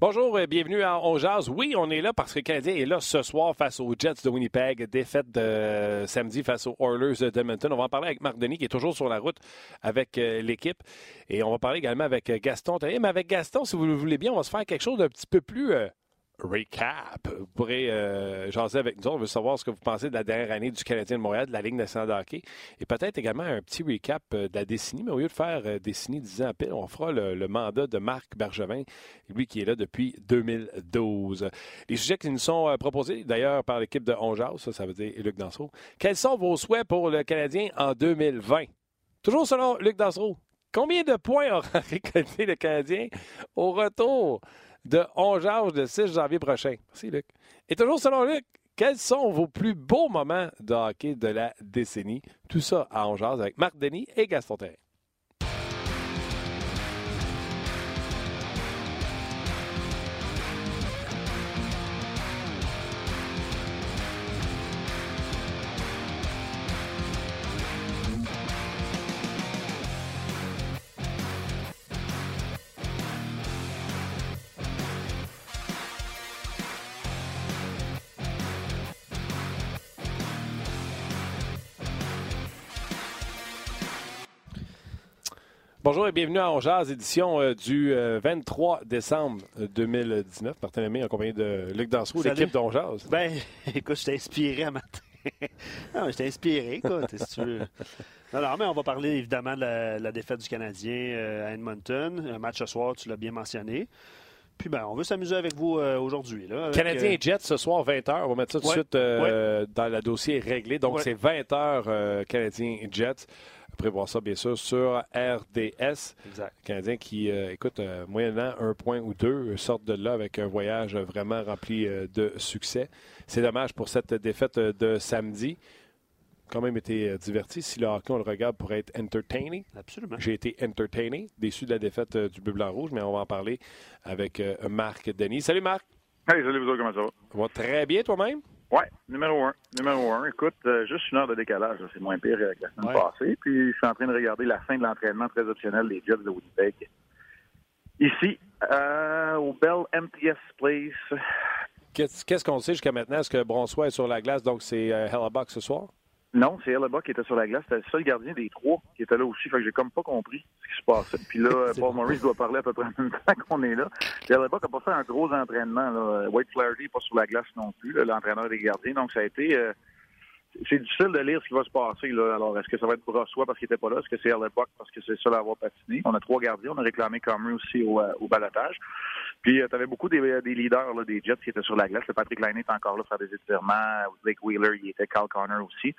Bonjour, et bienvenue à On Jazz. Oui, on est là parce que le est là ce soir face aux Jets de Winnipeg, défaite de samedi face aux Oilers de Edmonton. On va en parler avec Marc Denis qui est toujours sur la route avec euh, l'équipe. Et on va parler également avec euh, Gaston. Mais avec Gaston, si vous le voulez bien, on va se faire quelque chose d'un petit peu plus euh, recap. Vous pourrez euh, jaser avec nous. On veut savoir ce que vous pensez de la dernière année du Canadien de Montréal, de la Ligue nationale de hockey. Et peut-être également un petit recap euh, de la décennie. Mais au lieu de faire euh, décennie 10 ans pile, on fera le, le, mandat de Marc Bergevin, lui qui est là depuis 2012. Les sujets qui nous sont euh, proposés, d'ailleurs, par l'équipe de Ongeas, ça, ça veut dire Luc Dansereau. Quels sont vos souhaits pour le Canadien en 2020? Toujours selon Luc Dansereau. Combien de points aura récolté le Canadien au retour? De 11 le 6 janvier prochain. Merci, Luc. Et toujours selon Luc, quels sont vos plus beaux moments de hockey de la décennie? Tout ça à 11 avec Marc Denis et Gaston Terrain. Bonjour et bienvenue à Ongeaz, édition euh, du euh, 23 décembre 2019. Martin Lemay en compagnie de Luc Dansereau, l'équipe d'Ongeaz. Ben, écoute, je t'ai inspiré à matin. non, je t'ai inspiré, écoute, si tu veux. Non, non, mais on va parler évidemment de la, la défaite du Canadien euh, à Edmonton. Un match ce soir, tu l'as bien mentionné. Puis ben, on veut s'amuser avec vous euh, aujourd'hui. Canadien et Jets ce soir, 20h. On va mettre ça tout de Ouais, suite euh, dans le dossier réglé. Donc, Ouais. c'est 20h euh, Canadien et Jets. Après voir ça, bien sûr, sur RDS. Exact. Canadien qui, euh, écoute, euh, moyennant un point ou deux, euh, sortent de là avec un voyage vraiment rempli euh, de succès. C'est dommage pour cette défaite de samedi. Quand même été diverti. Si le hockey, on le regarde pour être entertaining, Absolument. j'ai été entertainé, déçu de la défaite du bleu blanc rouge, mais on va en parler avec Marc Denis. Salut Marc. Hey, salut vous autres, comment ça va? Ça va très bien toi-même? Ouais, numéro un. Numéro un. Écoute, euh, juste une heure de décalage, c'est moins pire que la semaine Ouais. passée. Puis je suis en train de regarder la fin de l'entraînement très optionnel des Jets de Winnipeg. Ici, euh, au Bell MTS Place. Qu'est-ce qu'est-ce qu'on sait jusqu'à maintenant? Est-ce que Bronsois est sur la glace, donc c'est euh, Hellebuck ce soir? Non, c'est Hellebuck qui était sur la glace. C'était le seul gardien des trois qui était là aussi. Fait que j'ai comme pas compris ce qui se passait. Puis là, Paul. Maurice doit parler à peu près en même temps qu'on est là. Puis Hellebuck a pas fait un gros entraînement. Là. White Flaherty n'est pas sur la glace non plus, l'entraîneur des gardiens. Donc ça a été... euh, c'est difficile de lire ce qui va se passer. Là. Alors, est-ce que ça va être Brossois parce qu'il était pas là? Est-ce que c'est Hellebuck parce que c'est le seul à avoir patiné? On a trois gardiens. On a réclamé Comrie aussi au, euh, au balotage. Puis, tu avais beaucoup des, des leaders là, des Jets qui étaient sur la glace. Le Patrick Laine est encore là pour faire des étirements. Blake Wheeler, il était. Carl Connor aussi.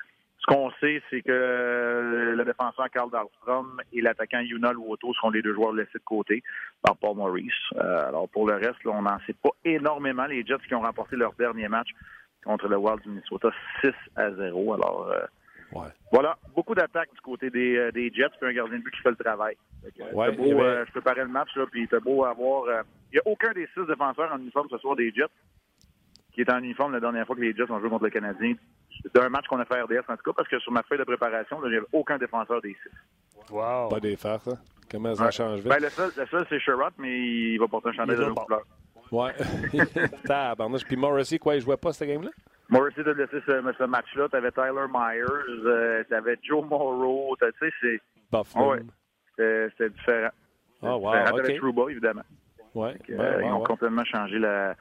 Ce qu'on sait, c'est que euh, le défenseur Carl Dahlstrom et l'attaquant Yuna Luoto seront les deux joueurs laissés de côté par Paul Maurice. Euh, alors, pour le reste, là, on n'en sait pas énormément. Les Jets qui ont remporté leur dernier match contre le Wild du Minnesota 6 à 0. Alors, euh, Ouais. voilà, beaucoup d'attaques du côté des, euh, des Jets, puis un gardien de but qui fait le travail. Ouais, beau, avait- euh, je préparais le match, là, puis t'as beau avoir... Il n'y a aucun des six défenseurs en uniforme ce soir des Jets qui était en uniforme la dernière fois que les Jets ont joué contre le Canadien. D'un match qu'on a fait à RDS, en tout cas, parce que sur ma feuille de préparation, il n'y avait aucun défenseur des six. Wow. Pas des farces, hein? Comment ça Ouais. change vite? Ben, le seul, le seul c'est Sherrod, mais il va porter un chandail de couleurs. Ouais. Tabarnouche. Puis Morrissey, quoi, il jouait pas cette game-là? Morrissey t'a laissé ce, ce match-là. T'avais Tyler Myers, euh, t'avais Joe Morrow. Tu sais, c'est- Buffalo. Ouais. c'était différent. Ah, wow, différent. T'avais OK. Trouba, évidemment. Ouais. Ouais, euh, ouais, ils ont ouais. complètement changé la,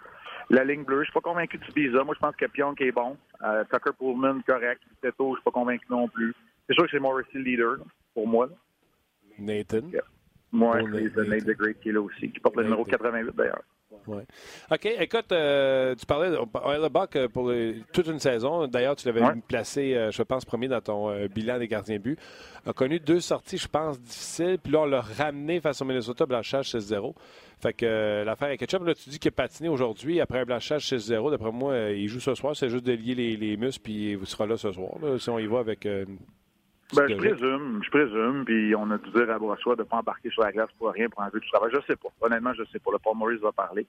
la ligne bleue. Je suis pas convaincu de Spiza. Moi, je pense que Pionk est bon. Euh, Tucker Pullman, correct. Teto, je suis pas convaincu non plus. C'est sûr que c'est Morrissey le leader, pour moi. là. Nathan. Moi, Oh, c'est Nate- the Great qui est là aussi, qui porte le numéro the- 88 d'ailleurs. Ouais. OK, écoute, euh, tu parlais de Buck euh, pour les- toute une saison. D'ailleurs, tu l'avais Ouais. placé, euh, je pense, premier dans ton euh, bilan des gardiens de but. A connu deux sorties, je pense, difficiles. Puis là, on l'a ramené face au Minnesota, blanchage 6-0. Fait que l'affaire est ketchup. Là, tu dis qu'il a patiné aujourd'hui après un blanchage 6-0. D'après moi, il joue ce soir. C'est juste de lier les, les muscles, puis il sera là ce soir. là, si on y va avec. Ben, je présume, je présume, puis on a dû dire à Brossois de ne pas embarquer sur la glace pour rien, pour enlever du travail. Je sais pas. Honnêtement, je sais pas. Le Paul Maurice va parler.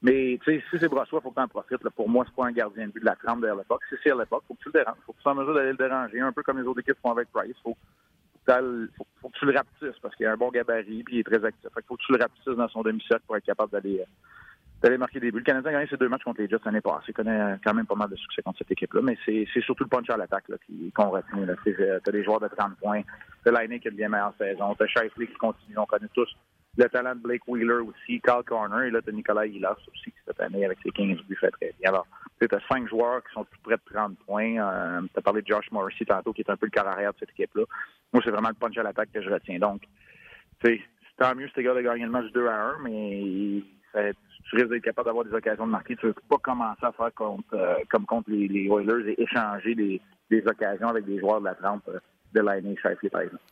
Mais, tu sais, si c'est Brossois, il faut que tu en profites. là. Pour moi, c'est pas un gardien de but de la trempe de l'époque. Si c'est à l'époque, faut que tu le déranges. faut que tu sois en mesure d'aller le déranger, un peu comme les autres équipes font avec Price. Faut, faut, que tu le rapetisses parce qu'il a un bon gabarit puis il est très actif. Fait que faut que tu le rapetisses dans son demi-cercle pour être capable d'aller euh, d'aller marquer des buts. Le Canadien a gagné ses deux matchs contre les Jets l'année passée. Il connaît quand même pas mal de succès contre cette équipe-là, mais c'est surtout le punch à l'attaque qu'on retient. T'as des joueurs de 30 points, t'as Lightning qui a une bien meilleure saison, t'as Shifley qui continue, on connaît tous le talent de Blake Wheeler aussi, Carl Corner, et là, t'as Nicolas Hilas aussi, qui cette année, avec ses 15 buts, fait très bien. Alors, tu as cinq joueurs qui sont tout près de 30 points. Euh, tu as parlé de Josh Morrissey tantôt, qui est un peu le quart arrière de cette équipe-là. Moi, c'est vraiment le punch à l'attaque que je retiens. Donc, tu tant mieux si gars de gagner le match 2 à 1, mais tu risques d'être capable d'avoir des occasions de marquer. Tu ne veux pas commencer à faire euh, comme contre les, Oilers et échanger des, occasions avec des joueurs de la trempe euh, de l'année Shifley, par exemple.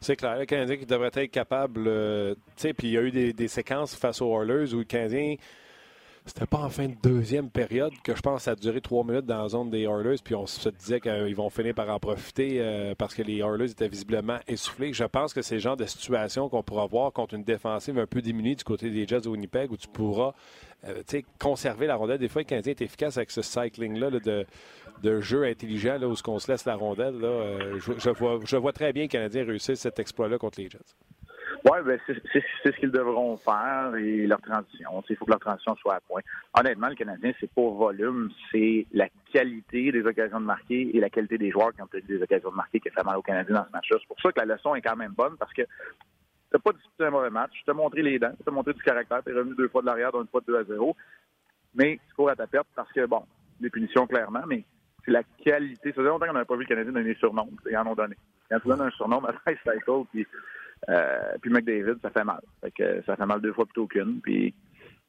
C'est clair, le Canadien qui devrait être capable. Euh, tu sais, puis il y a eu des, des, séquences face aux Oilers où le Canadien c'était pas en fin de deuxième période que je pense que ça a duré trois minutes dans la zone des Oilers, puis on se disait qu'ils vont finir par en profiter euh, parce que les Oilers étaient visiblement essoufflés. Je pense que c'est le genre de situation qu'on pourra voir contre une défensive un peu diminuée du côté des Jets de Winnipeg où tu pourras euh, conserver la rondelle. Des fois, le Canadien est efficace avec ce cycling-là de, jeu intelligent là, où on se laisse la rondelle. Euh, je, vois, je vois très bien le Canadien réussir cet exploit-là contre les Jets. Oui, ben c'est ce qu'ils devront faire et leur transition. Il faut que leur transition soit à point. Honnêtement, le Canadien, c'est pas volume, c'est la qualité des occasions de marquer et la qualité des joueurs qui ont eu des occasions de marquer qui fait mal au Canadien dans ce match-là. C'est pour ça que la leçon est quand même bonne parce que t'as pas disputé un mauvais match, tu t'as montré les dents, tu as montré du caractère, tu es revenu deux fois de l'arrière, une fois de 2 à 0. Mais tu cours à ta perte parce que, bon, des punitions clairement, mais c'est la qualité. Ça faisait longtemps qu'on n'avait pas vu le Canadien donner des surnoms. Ils en ont donné. Quand tu donnes un surnom à Cycle, puis euh, puis McDavid, ça fait mal. que ça fait mal deux fois plutôt qu'une. Puis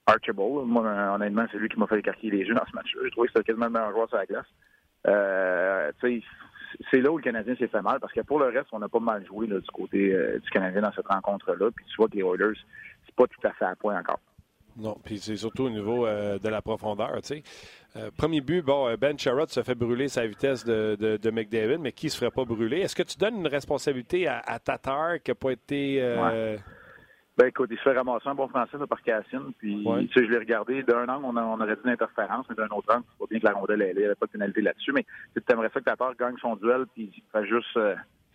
Archibald, moi, honnêtement, c'est lui qui m'a fait écarquiller les yeux dans ce match-là. J'ai trouvé que c'était quasiment le meilleur joueur sur la glace. Euh, c'est là où le Canadien s'est fait mal, parce que pour le reste, on a pas mal joué du côté euh, du Canadien dans cette rencontre-là. Puis tu vois que les Oilers, c'est pas tout à fait à point encore. Non, puis c'est surtout au niveau euh, de la profondeur. Tu sais. Euh, premier but, bon, euh, Ben Sherrod se fait brûler sa vitesse de, de, McDavid, mais qui ne se ferait pas brûler? Est-ce que tu donnes une responsabilité à, Tatar qui n'a pas été. Ben écoute, il se fait ramasser un bon français par Cassine. Puis tu sais, je l'ai regardé d'un angle, on, on, aurait dit une interférence, mais d'un autre angle, c'est pas bien que la rondelle elle, il n'y avait pas de pénalité là-dessus. Mais tu aimerais ça que Tatar gagne son duel, puis il fait juste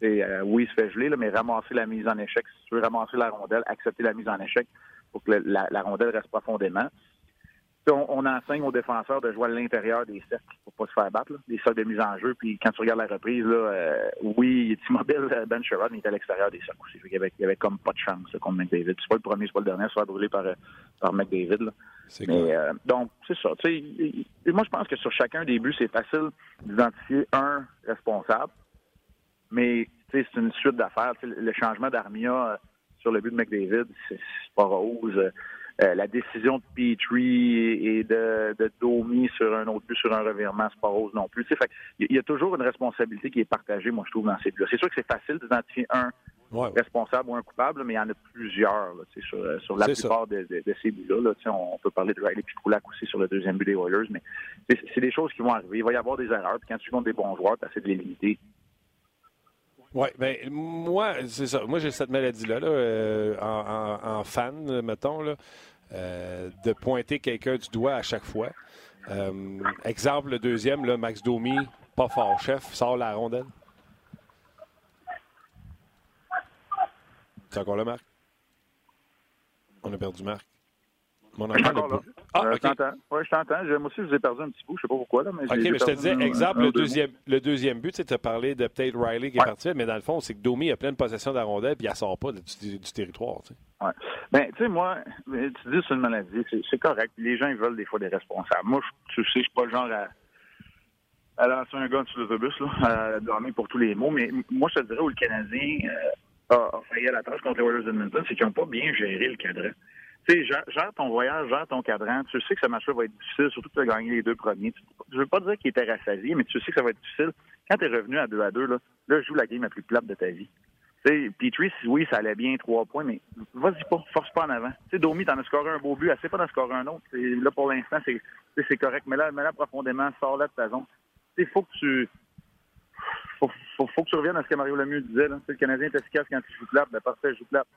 oui, il se fait geler, mais ramasser la mise en échec. Si tu veux ramasser la rondelle, accepter la mise en échec, pour que la, rondelle reste profondément. On, enseigne aux défenseurs de jouer à l'intérieur des cercles pour pas se faire battre, des cercles de mise en jeu. Puis quand tu regardes la reprise, là, euh, oui, il est immobile, euh, Ben Sherrod, mais il est à l'extérieur des cercles aussi. Il y, avait, avait comme pas de chance contre McDavid. C'est pas le premier, c'est pas le dernier, soit brûlé par, euh, par McDavid. Mais, donc, c'est ça. moi, je pense que sur chacun des buts, c'est facile d'identifier un responsable. Mais c'est une suite d'affaires. Le changement d'Armia sur le but de McDavid, c'est pas rose. Euh, la décision de Petrie et de, de, Domi sur un autre but, sur un revirement, c'est pas rose non plus. Fait, il y a toujours une responsabilité qui est partagée, moi, je trouve, dans ces buts C'est sûr que c'est facile d'identifier un responsable ou un coupable, mais il y en a plusieurs sur, euh, sur, la plupart de, ces buts-là. on peut parler de Riley Pikulak aussi sur le deuxième but des Oilers, mais c'est des choses qui vont arriver. Il va y avoir des erreurs, puis quand tu comptes des bons joueurs, tu essaies de les limiter. Oui, bien, moi, c'est ça. Moi, j'ai cette maladie-là, euh, en, fan, mettons, là, euh, de pointer quelqu'un du doigt à chaque fois. Euh, exemple, le deuxième, là, Max Domi, pas fort, chef, sort la rondelle. C'est encore le Marc? On a perdu Marc. Mon enfant, ah, euh, Oui, je t'entends. Moi aussi, je vous ai perdu un petit bout. Je ne sais pas pourquoi. Là, mais OK, mais je te disais, exemple, le, deuxième, le deuxième but, tu as parlé de peut-être Riley qui est parti, mais dans le fond, c'est que Domi a plein de possession de la rondelle puis elle ne sort pas du, territoire. Tu sais. Ben, tu sais, moi, tu dis c'est une maladie. C'est correct. Les gens, ils veulent des fois des responsables. Moi, tu sais, je suis pas le genre à à lancer un gars sur l'autobus, là, à dormir pour tous les mots. Mais moi, je te dirais où le Canadien euh, a, failli à la tâche contre les Warriors d'Edmonton, c'est qu'ils n'ont pas bien géré le cadran tu sais, gère, ton voyage, gère ton cadran. Tu sais que ce match-là va être difficile, surtout que tu as gagné les deux premiers. Je veux pas dire qu'il était rassasié, mais tu sais que ça va être difficile. Quand tu es revenu à 2 à 2, là, là, joue la game la plus plate de ta vie. Tu sais, Petrie, oui, ça allait bien, trois points, mais vas-y pas, force pas en avant. Tu sais, Domi, t'en as scoré un beau but, assez pas d'en scorer un autre. Là, pour l'instant, c'est correct, mais là, mais là, profondément, sors là de ta zone. Tu sais, faut que tu... Faut, faut, que tu reviennes à ce que Mario Lemieux disait. Là. Le Canadien est efficace quand il joue plate, ben parfait, joue plate.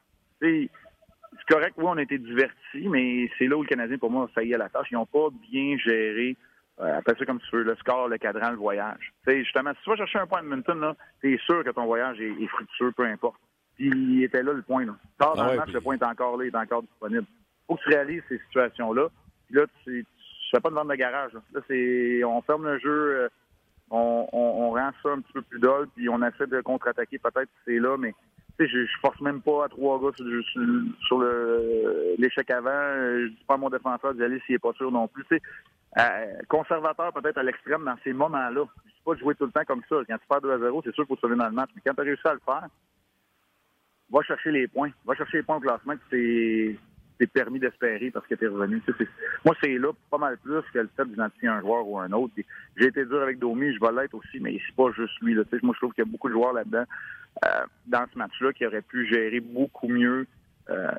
C'est correct, oui, on a été divertis, mais c'est là où le Canadien, pour moi, a failli à la tâche. Ils n'ont pas bien géré, euh, appelle ça comme tu veux, le score, le cadran, le voyage. sais, justement, si tu vas chercher un point de Edmonton, là, t'es sûr que ton voyage est, fructueux, peu importe. Puis il était là le point. Là. Tard dans ah le match, le point est encore là, il est encore disponible. faut que tu réalises ces situations-là. là, tu, fais pas de vente de garage. Là, c'est, on ferme le jeu, euh, on, on, rend ça un petit peu plus dole, puis on essaie de contre-attaquer peut-être c'est là, mais je, je force même pas à trois gars sur, l'échec avant. Je dis pas à mon défenseur d'y aller s'il est pas sûr non plus. Euh, conservateur peut-être à l'extrême dans ces moments-là. Je dis pas de jouer tout le temps comme ça. Quand tu perds 2 à 0, c'est sûr qu'il faut te dans le match. Mais quand tu as réussi à le faire, va chercher les points. Va chercher les points au classement que c'est permis d'espérer parce que tu es revenu. moi, c'est là pas mal plus que le fait d'identifier un joueur ou un autre. J'ai été dur avec Domi, je vais l'être aussi, mais c'est pas juste lui. Moi, je trouve qu'il y a beaucoup de joueurs là-dedans, euh, dans ce match-là, qui auraient pu gérer beaucoup mieux euh,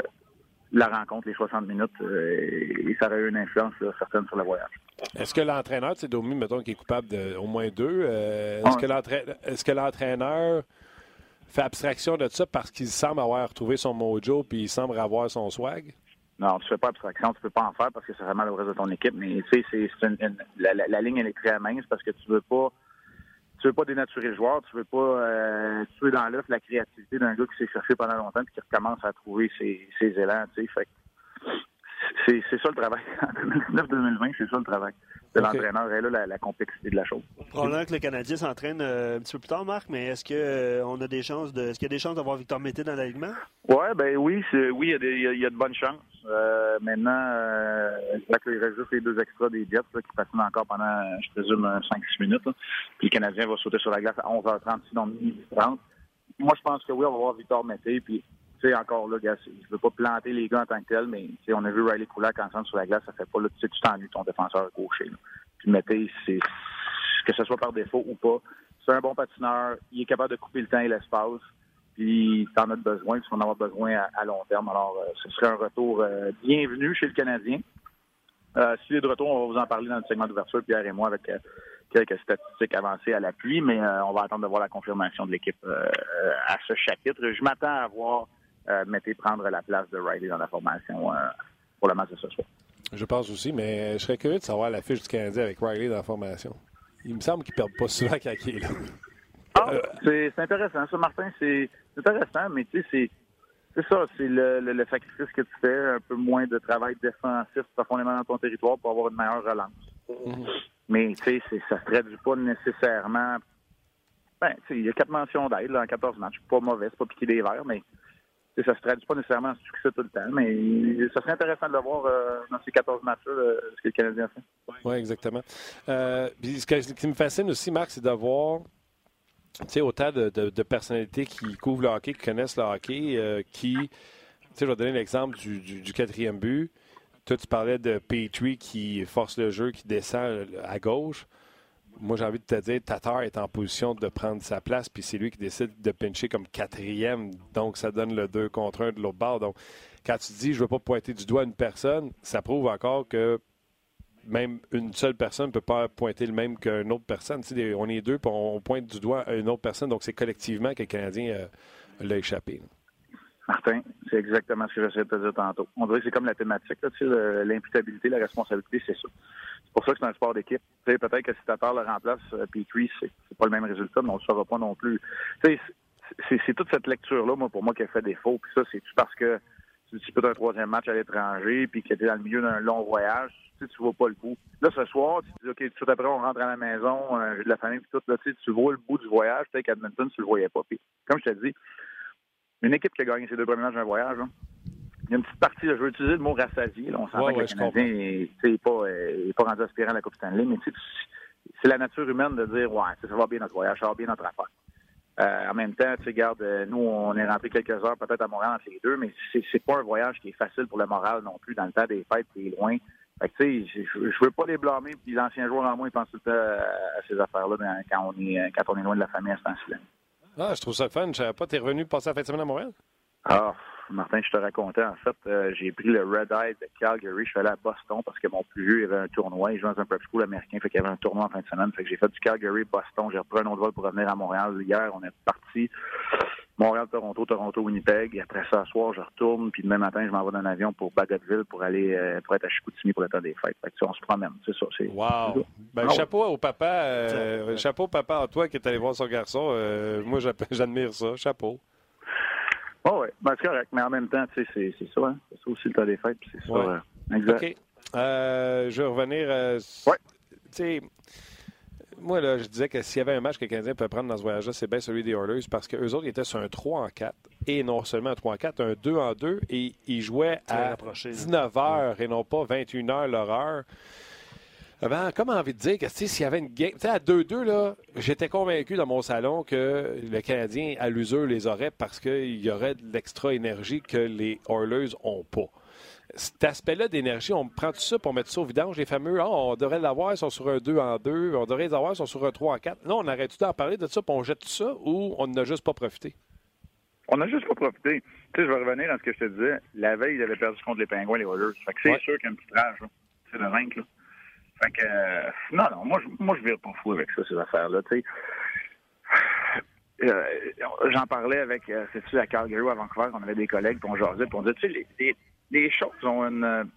la rencontre, les 60 minutes, euh, et ça aurait eu une influence certaine sur le voyage. Est-ce que l'entraîneur, c'est Domi, mettons, qui est coupable d'au moins deux, est-ce que l'entraîneur fait abstraction de ça parce qu'il semble avoir retrouvé son mojo puis il semble avoir son swag? Non, tu fais pas abstraction, tu peux pas en faire parce que c'est vraiment le reste de ton équipe. Mais tu sais, c'est la, ligne elle est très mince parce que tu veux pas tu veux pas dénaturer le joueur, tu veux pas euh, tuer dans l'œuf la créativité d'un gars qui s'est cherché pendant longtemps et qui recommence à trouver ses, ses élans. Tu sais, fait c'est, c'est ça le travail. En 2019-2020, c'est ça le travail de l'entraîneur. Et là, la, complexité de la chose. Probablement que le Canadien s'entraîne euh, un petit peu plus tard, Marc, mais est-ce que euh, on a des chances de. Est-ce qu'il y a des chances d'avoir Victor Mété dans l'alignement? Ouais, ben oui, oui, il y, a de bonnes chances. Euh, maintenant, euh, il reste juste les deux extras des Jets qui passent encore pendant, je présume, 5-6 minutes. Puis le Canadien va sauter sur la glace à 11h30, sinon midi 30. Moi, je pense que oui, on va voir Victor Mété. Puis sais, encore là, gars, je veux pas planter les gars en tant que tel, mais on a vu Riley Koulak ensemble sur la glace, ça fait pas là, tu sais, tu t'ennuies ton défenseur gaucher. Là. Puis mettez, c'est que ce soit par défaut ou pas, c'est un bon patineur, il est capable de couper le temps et l'espace, puis t'en as besoin, tu vas en avoir besoin à, long terme. Alors, euh, ce serait un retour euh, bienvenu chez le Canadien. Euh, S'il est de retour, on va vous en parler dans le segment d'ouverture, Pierre et moi, avec euh, quelques statistiques avancées à l'appui, mais on va attendre de voir la confirmation de l'équipe à ce chapitre. Je m'attends à voir mettez prendre la place de Riley dans la formation pour le match de ce soir. Je pense aussi, mais je serais curieux de savoir la fiche du Canadien avec Riley dans la formation. Il me semble qu'il ne perd pas souvent quand il est là. Ah, c'est intéressant. Ça, Martin, c'est intéressant, mais tu sais, c'est ça, c'est le, le, sacrifice que tu fais, un peu moins de travail défensif profondément dans ton territoire pour avoir une meilleure relance. Mm-hmm. Mais tu sais, ça ne se traduit pas nécessairement. Ben, il y a quatre mentions d'aide en 14 matchs. Pas mauvais, c'est pas piquer des verres, mais ça se traduit pas nécessairement en succès tout le temps, mais ça serait intéressant de le voir euh, dans ces 14 matchs-là, euh, ce que le Canadien fait. Oui, exactement. Euh, ce, qui me fascine aussi, Marc, c'est d'avoir autant de, de, personnalités qui couvrent le hockey, qui connaissent le hockey, qui, je vais donner l'exemple du, du, quatrième but. Toi, tu parlais de Petrie qui force le jeu, qui descend à gauche moi, j'ai envie de te dire, Tatar est en position de prendre sa place, puis c'est lui qui décide de pincher comme quatrième. Donc, ça donne le 2 contre 1 de l'autre bord. Donc, quand tu dis, je ne veux pas pointer du doigt une personne, ça prouve encore que même une seule personne ne peut pas pointer le même qu'une autre personne. on est deux, puis on pointe du doigt à une autre personne. Donc, c'est collectivement que le Canadien euh, l'a échappé. Martin, c'est exactement ce que j'essaie de te dire tantôt. On dirait que c'est comme la thématique, l'imputabilité, la responsabilité, c'est ça. C'est pour ça que c'est un sport d'équipe. Peut-être que si Tatar le remplace, euh, Petrie, c'est pas le même résultat, mais on ne le saura pas non plus. C'est toute cette lecture-là, moi, pour moi, qui a fait défaut. Puis ça, c'est parce que tu disputes un troisième match à l'étranger, puis que tu es dans le milieu d'un long voyage, tu ne vois pas le bout. Là, ce soir, tu te dis, OK, tout après, on rentre à la maison, euh, j'ai de la famille, puis tout, là, tu vois le bout du voyage, peut-être qu'Edmonton, tu le voyais pas. Puis, comme je te dis, une équipe qui a gagné ses deux premiers matchs d'un voyage, il y a une petite partie, je vais utiliser le mot rassasié. Là, on s'entend que le Canadien n'est pas, euh, pas rendu aspirant à la Coupe Stanley, mais c'est la nature humaine de dire Ouais, ça va bien notre voyage, ça va bien notre affaire. Euh, en même temps, tu regarde, euh, nous, on est rentré quelques heures peut-être à Montréal entre les deux, mais c'est pas un voyage qui est facile pour le moral non plus dans le temps des fêtes qui est loin. Fait que, tu sais, je veux pas les blâmer, puis l'ancien joueur en moi, ils pensent tout le temps à ces affaires-là quand on est quand on est loin de la famille à ce temps-ci. Ah, je trouve ça fun. Je savais pas, t'es revenu passer la fin de semaine à Montréal? Ah, Martin, je te racontais, en fait, euh, j'ai pris le Red Eye de Calgary. Je suis allé à Boston parce que mon plus vieux, il avait un tournoi. Il jouait dans un prep school américain, fait qu'il y avait un tournoi en fin de semaine. Fait que j'ai fait du Calgary-Boston. J'ai repris un autre vol pour revenir à Montréal. Hier, on est parti. Montréal-Toronto, Toronto-Winnipeg. Après ça, soir, je retourne. Puis demain matin, je m'en vais dans un avion pour Bagotville pour aller euh, pour être à Chicoutimi pour le temps des fêtes. Fait que, on se promène. C'est ça. C'est, wow! Ben, ah chapeau au papa. Euh, chapeau papa à toi qui est allé voir son garçon. moi, j'admire ça. Chapeau. Oh, oui, ben, c'est correct. Mais en même temps, tu sais, c'est ça. Hein? C'est ça aussi le temps des fêtes. C'est ça. Euh, exact. Euh, je vais revenir. Euh, ouais. Tu sais, moi, là, je disais que s'il y avait un match que le Canadien peut prendre dans ce voyage-là, c'est bien celui des Oilers parce qu'eux autres, ils étaient sur un 3 en 4 et non seulement un 3 en 4, un 2 en 2 et ils jouaient à 19 h et non pas 21 h leur heure. J'avais comme envie de dire que s'il y avait une game. à 2-2, là, j'étais convaincu dans mon salon que le Canadien, à l'usure, les aurait parce qu'il y aurait de l'extra énergie que les Oilers n'ont pas cet aspect-là d'énergie, on prend tout ça pour mettre ça au vidange, les fameux Ah, on devrait l'avoir, ils sont sur un 2 en 2, on devrait les avoir, ils sont sur un 3 en 4. Non, on arrête tout d'en parler de ça, puis on jette tout ça, ou on n'a juste pas profité? On n'a juste pas profité. Tu sais, je vais revenir dans ce que je te disais. La veille, ils avaient perdu contre les Pingouins, les Oilers. Fait que c'est sûr qu'il y a un petit rage, C'est de vaincre, là. Fait que, euh, non, non, moi, moi, je vire pas fou avec ça, ces affaires-là. Euh, j'en parlais avec, euh, c'est-tu, à Calgary à Vancouver, on avait des collègues, puis on jasait, puis on disait, tu sais, les, les choses ont une,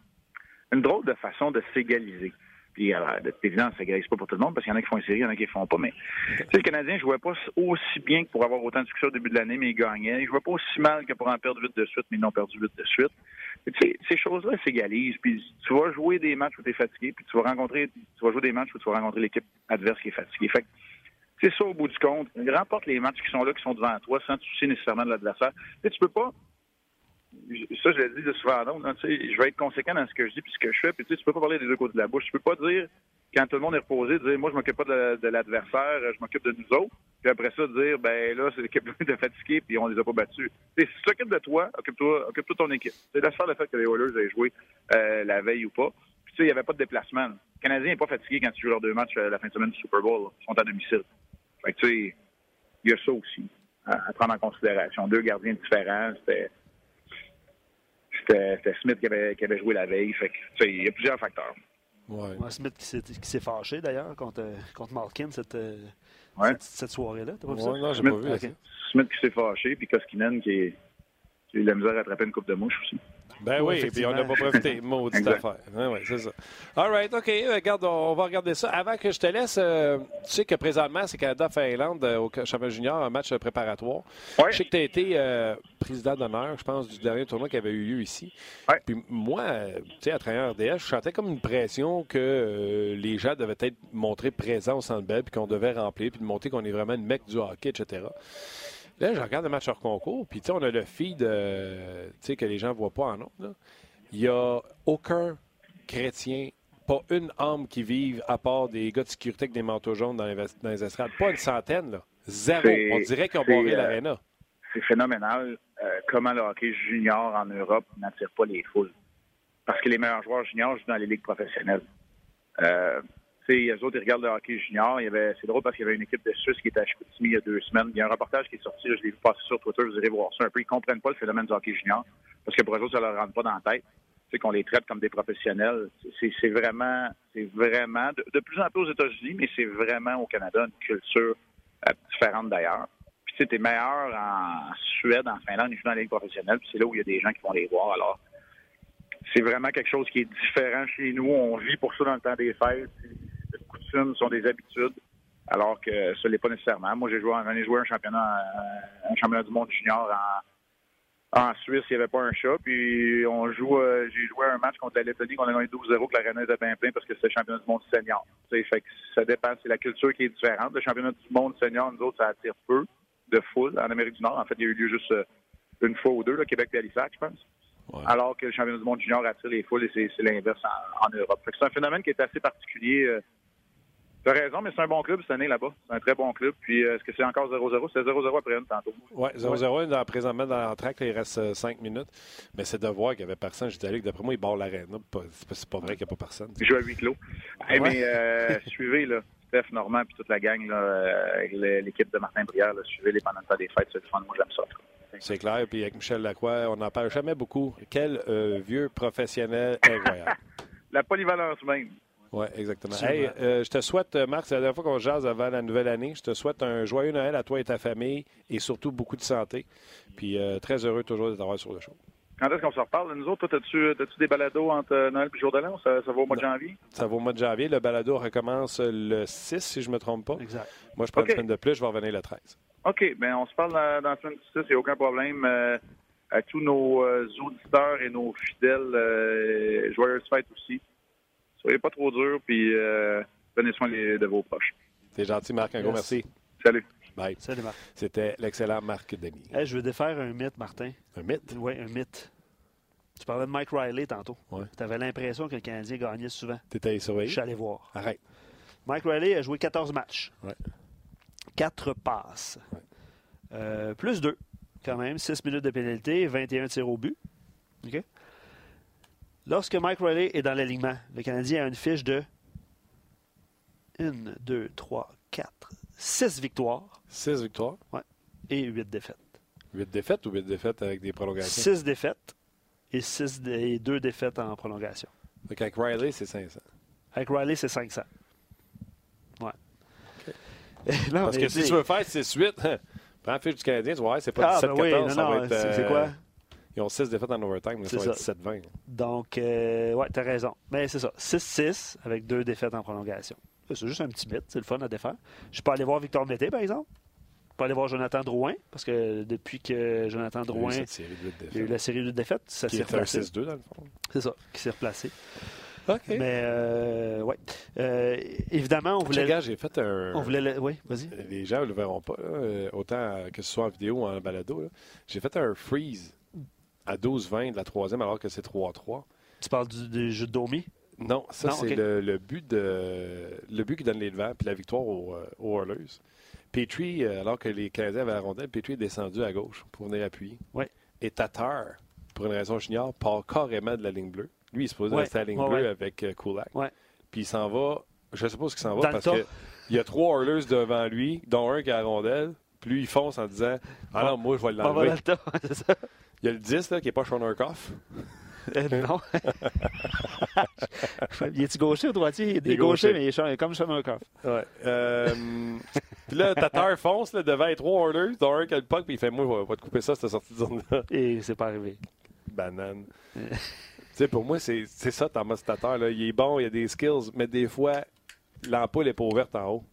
une drôle de façon de s'égaliser. Puis, alors, évidemment, ça s'égalise pas pour tout le monde parce qu'il y en a qui font une série, il y en a qui ne font pas. Mais le Canadien ne jouait pas aussi bien que pour avoir autant de succès au début de l'année, mais il gagnait. Il ne jouait pas aussi mal que pour en perdre 8 de suite, mais ils n'ont perdu 8 de suite. ces choses-là s'égalisent. Puis tu vas jouer des matchs où tu es fatigué, puis tu vas rencontrer, tu vas jouer des matchs où tu vas rencontrer l'équipe adverse qui est fatiguée. Fait c'est ça au bout du compte. Remporte les matchs qui sont là, qui sont devant toi, sans te soucier nécessairement de l'adversaire. Tu peux pas ça, je l'ai dit souvent, non, je vais être conséquent dans ce que je dis puis ce que je fais. Puis, tu peux pas parler des deux côtés de la bouche. Tu peux pas dire, quand tout le monde est reposé, dire, moi, je m'occupe pas de, l'adversaire, je m'occupe de nous autres. Puis après ça, dire, ben là, c'est l'équipe de fatigué puis on les a pas battus. si tu t'occupes de toi, occupe-toi occupe -toi ton équipe. C'est la le fait que les Oilers aient joué euh, la veille ou pas. Puis, tu sais, il n'y avait pas de déplacement. Le Canadien n'est pas fatigué quand tu joues leurs deux matchs euh, la fin de semaine du Super Bowl. Ils sont à domicile. Fait que, tu sais, il y a ça aussi à prendre en considération. Deux gardiens différents, c'était c'était Smith qui avait, qui avait, joué la veille. Fait que, il y a plusieurs facteurs. Ouais. Smith qui s'est fâché d'ailleurs contre, contre Malkin cette, cette, soirée-là. T'as pas vu ça? Non, j'ai pas vu. Smith qui s'est fâché, puis Koskinen qui, qui a eu la misère à attraper une coupe de mouche aussi. Ben oui, et puis on n'a pas profité. Maudite affaire. Oui, oui, c'est ça. All right, OK. Regarde, on va regarder ça. Avant que je te laisse, euh, tu sais que présentement, c'est Canada-Finlande euh, au championnat junior, un match préparatoire. Ouais. Je sais que tu as été euh, président d'honneur, je pense, du dernier tournoi qui avait eu lieu ici. Ouais. Puis moi, tu sais, à travers RDS, je sentais comme une pression que les gens devaient être montrés présents au centre belle, puis qu'on devait remplir, puis de montrer qu'on est vraiment une mec du hockey, etc. Là, je regarde le match hors concours, puis on a le feed euh, que les gens ne voient pas en autre. Il n'y a aucun chrétien, pas une âme qui vive à part des gars de sécurité avec des manteaux jaunes dans les, dans les estrades. Pas une centaine, là. Zéro. On dirait qu'ils ont barré euh, l'aréna. C'est phénoménal euh, comment le hockey junior en Europe n'attire pas les foules. Parce que les meilleurs joueurs juniors jouent dans les ligues professionnelles. Les autres, ils regardent le hockey junior. Il y avait, c'est drôle parce qu'il y avait une équipe de Suisse qui était à Chicoutimi il y a deux semaines. Il y a un reportage qui est sorti, je l'ai vu passer sur Twitter, vous irez voir ça un peu. Ils comprennent pas le phénomène du hockey junior parce que pour eux autres, ça leur rentre pas dans la tête. C'est qu'on les traite comme des professionnels. C'est, vraiment, c'est vraiment, de, plus en plus aux États-Unis, mais c'est vraiment au Canada une culture euh, différente d'ailleurs. Puis, tu meilleur en Suède, en Finlande, ils jouent dans les ligues professionnelles, puis c'est là où il y a des gens qui vont les voir. Alors, c'est vraiment quelque chose qui est différent chez nous. On vit pour ça dans le temps des fêtes sont des habitudes, alors que ce n'est pas nécessairement. Moi, j'ai joué, j'en ai joué un championnat, un championnat du monde junior en, en Suisse, il n'y avait pas un chat. Puis on joue, euh, j'ai joué un match contre la Lettonie, on a gagné 12-0, que l'arena était bien plein parce que c'est le championnat du monde senior. fait que ça dépend, c'est la culture qui est différente. Le championnat du monde senior, nous autres, ça attire peu de foule en Amérique du Nord. En fait, il y a eu lieu juste euh, une fois ou deux, là, Québec et Halifax, je pense. Alors que le championnat du monde junior attire les foules et c'est, l'inverse en, Europe. c'est un phénomène qui est assez particulier. Euh, tu as raison, mais c'est un bon club cette année là-bas. C'est un très bon club. Puis euh, est-ce que c'est encore 0-0? C'est 0-0 après une tantôt. Oui, 0-0. Ouais. Présentement, dans l'entraque, il reste 5 euh, minutes. Mais c'est de voir qu'il n'y avait personne. J'étais allé d'après moi, il barre l'arène. C'est pas vrai qu'il n'y a pas personne. Il joue à huis clos. Mais euh, suivez, là, Steph, Normand puis toute la gang, là, l'équipe de Martin Brière, suivez-les pendant le temps des fêtes. C'est le fun. Moi, j'aime ça. C'est clair. Puis avec Michel Lacroix, on n'en parle jamais beaucoup. Quel vieux professionnel incroyable. la polyvalence même. Oui, exactement. Hey, euh, je te souhaite, euh, Marc, c'est la dernière fois qu'on jase avant la nouvelle année. Je te souhaite un joyeux Noël à toi et ta famille et surtout beaucoup de santé. Puis euh, très heureux toujours de t'avoir sur le show. Quand est-ce qu'on se reparle? Nous autres, as-tu des balados entre Noël et jour de l'an? Ça, ça va au mois de janvier? Ça va au mois de janvier. Le balado recommence le 6, si je ne me trompe pas. Exact. Moi, je prends une semaine de plus. Je vais revenir le 13. OK. Bien, on se parle dans, la semaine du 6. Il n'y a aucun problème. à tous nos auditeurs et nos fidèles, joyeuses fêtes aussi. Soyez pas trop dur, puis euh, prenez soin de vos proches. C'est gentil, Marc. Un gros merci. Salut. Bye. Salut, Marc. C'était l'excellent Marc Denis. je veux défaire un mythe, Martin. Un mythe? Oui, un mythe. Tu parlais de Mike Riley tantôt. Ouais. Tu avais l'impression que le Canadien gagnait souvent. Tu étais surveillé? Je suis allé voir. Arrête. Mike Riley a joué 14 matchs. Ouais. 4 passes. Ouais. Euh, plus 2, quand même. 6 minutes de pénalité, 21 tirs au but. OK? Lorsque Mike Riley est dans l'alignement, le Canadien a une fiche de 1, 2, 3, 4, 6 victoires 6 victoires. et 8 défaites. 8 défaites ou 8 défaites avec des prolongations? 6 défaites et, 6 et 2 défaites en prolongation. Donc avec Riley, c'est 500. Avec Riley, c'est 500. Ouais. Non, Parce que si tu veux faire 6-8, prends la fiche du Canadien, tu vas voir, c'est pas Ah, ben 17-14, oui, non, ça non, va être... c'est- c'est euh, quoi? Ils ont 6 défaites en overtime, va ça. être 17-20. Donc, euh, ouais, t'as raison. Mais c'est ça. 6-6 avec deux défaites en prolongation. C'est juste un petit mythe. C'est le fun à défaire. Je peux aller voir Victor Mété, par exemple. Je peux aller voir Jonathan Drouin, parce que depuis que Jonathan Drouin il y a eu la série de défaites, ça s'est replacé. 6-2 dans le fond. C'est ça, qui s'est replacé. OK. Mais, euh, ouais. Euh, évidemment, on Les voulait. gars, j'ai fait un... On voulait le- Oui, vas-y. Les gens ne le verront pas, là, euh, autant que ce soit en vidéo ou en balado. J'ai fait un freeze à 12-20 de la troisième alors que c'est 3-3. Tu parles du, du jeu de Domi? Non, ça c'est le, le but de le but qui donne les devants puis la victoire aux, euh, aux Oilers. Petrie, euh, alors que les Canadiens avaient la rondelle, Petrie est descendu à gauche pour venir appuyer. Ouais. Et Tatar, pour une raison junior, part carrément de la ligne bleue. Lui, il se posait Ouais, rester à la ligne ouais, bleue ouais. avec euh, Kulak. Ouais. Puis il s'en va, je sais pas ce qu'il s'en va Dans parce tas. que il y a trois Oilers devant lui, dont un qui a la rondelle. Puis lui, il fonce en disant Ah non, moi, je vais l'enlever. tas. Il y a le 10 là, qui n'est pas Sean Urkoff. Euh, non. il est-tu gaucher ou droitier? Il est, Il est gaucher, gaucher. mais il est comme Sean O'Coff. Ouais. Euh, puis là, Tatar fonce là, devant les trois Oilers, dont un qui a le puck, puis il fait Moi, je vais pas te couper ça, cette sortie de zone-là. Et c'est pas arrivé. Banane. tu sais, pour moi, c'est c'est ça, Thomas Tatar. Là. Il est bon, il a des skills, mais des fois, l'ampoule n'est pas ouverte en haut.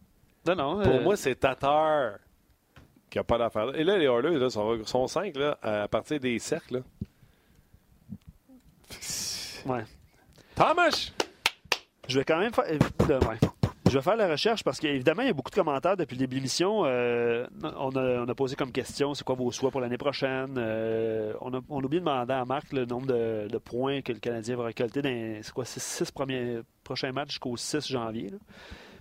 Non, non. Pour euh, moi, c'est Tatar qui n'a pas d'affaire. Et là, les Oilers là, sont, sont cinq là, à partir des cercles. Là. ouais. Thomas! Je vais quand même faire. euh, ouais. Je vais faire la recherche parce qu'évidemment, il y a beaucoup de commentaires depuis le début de l'émission. Euh, on, a, on a posé comme question c'est quoi vos souhaits pour l'année prochaine? Euh, on, a, on a oublié de demander à Marc le nombre de, de points que le Canadien va récolter dans c'est quoi, six, six premiers, prochains matchs jusqu'au 6 janvier. là.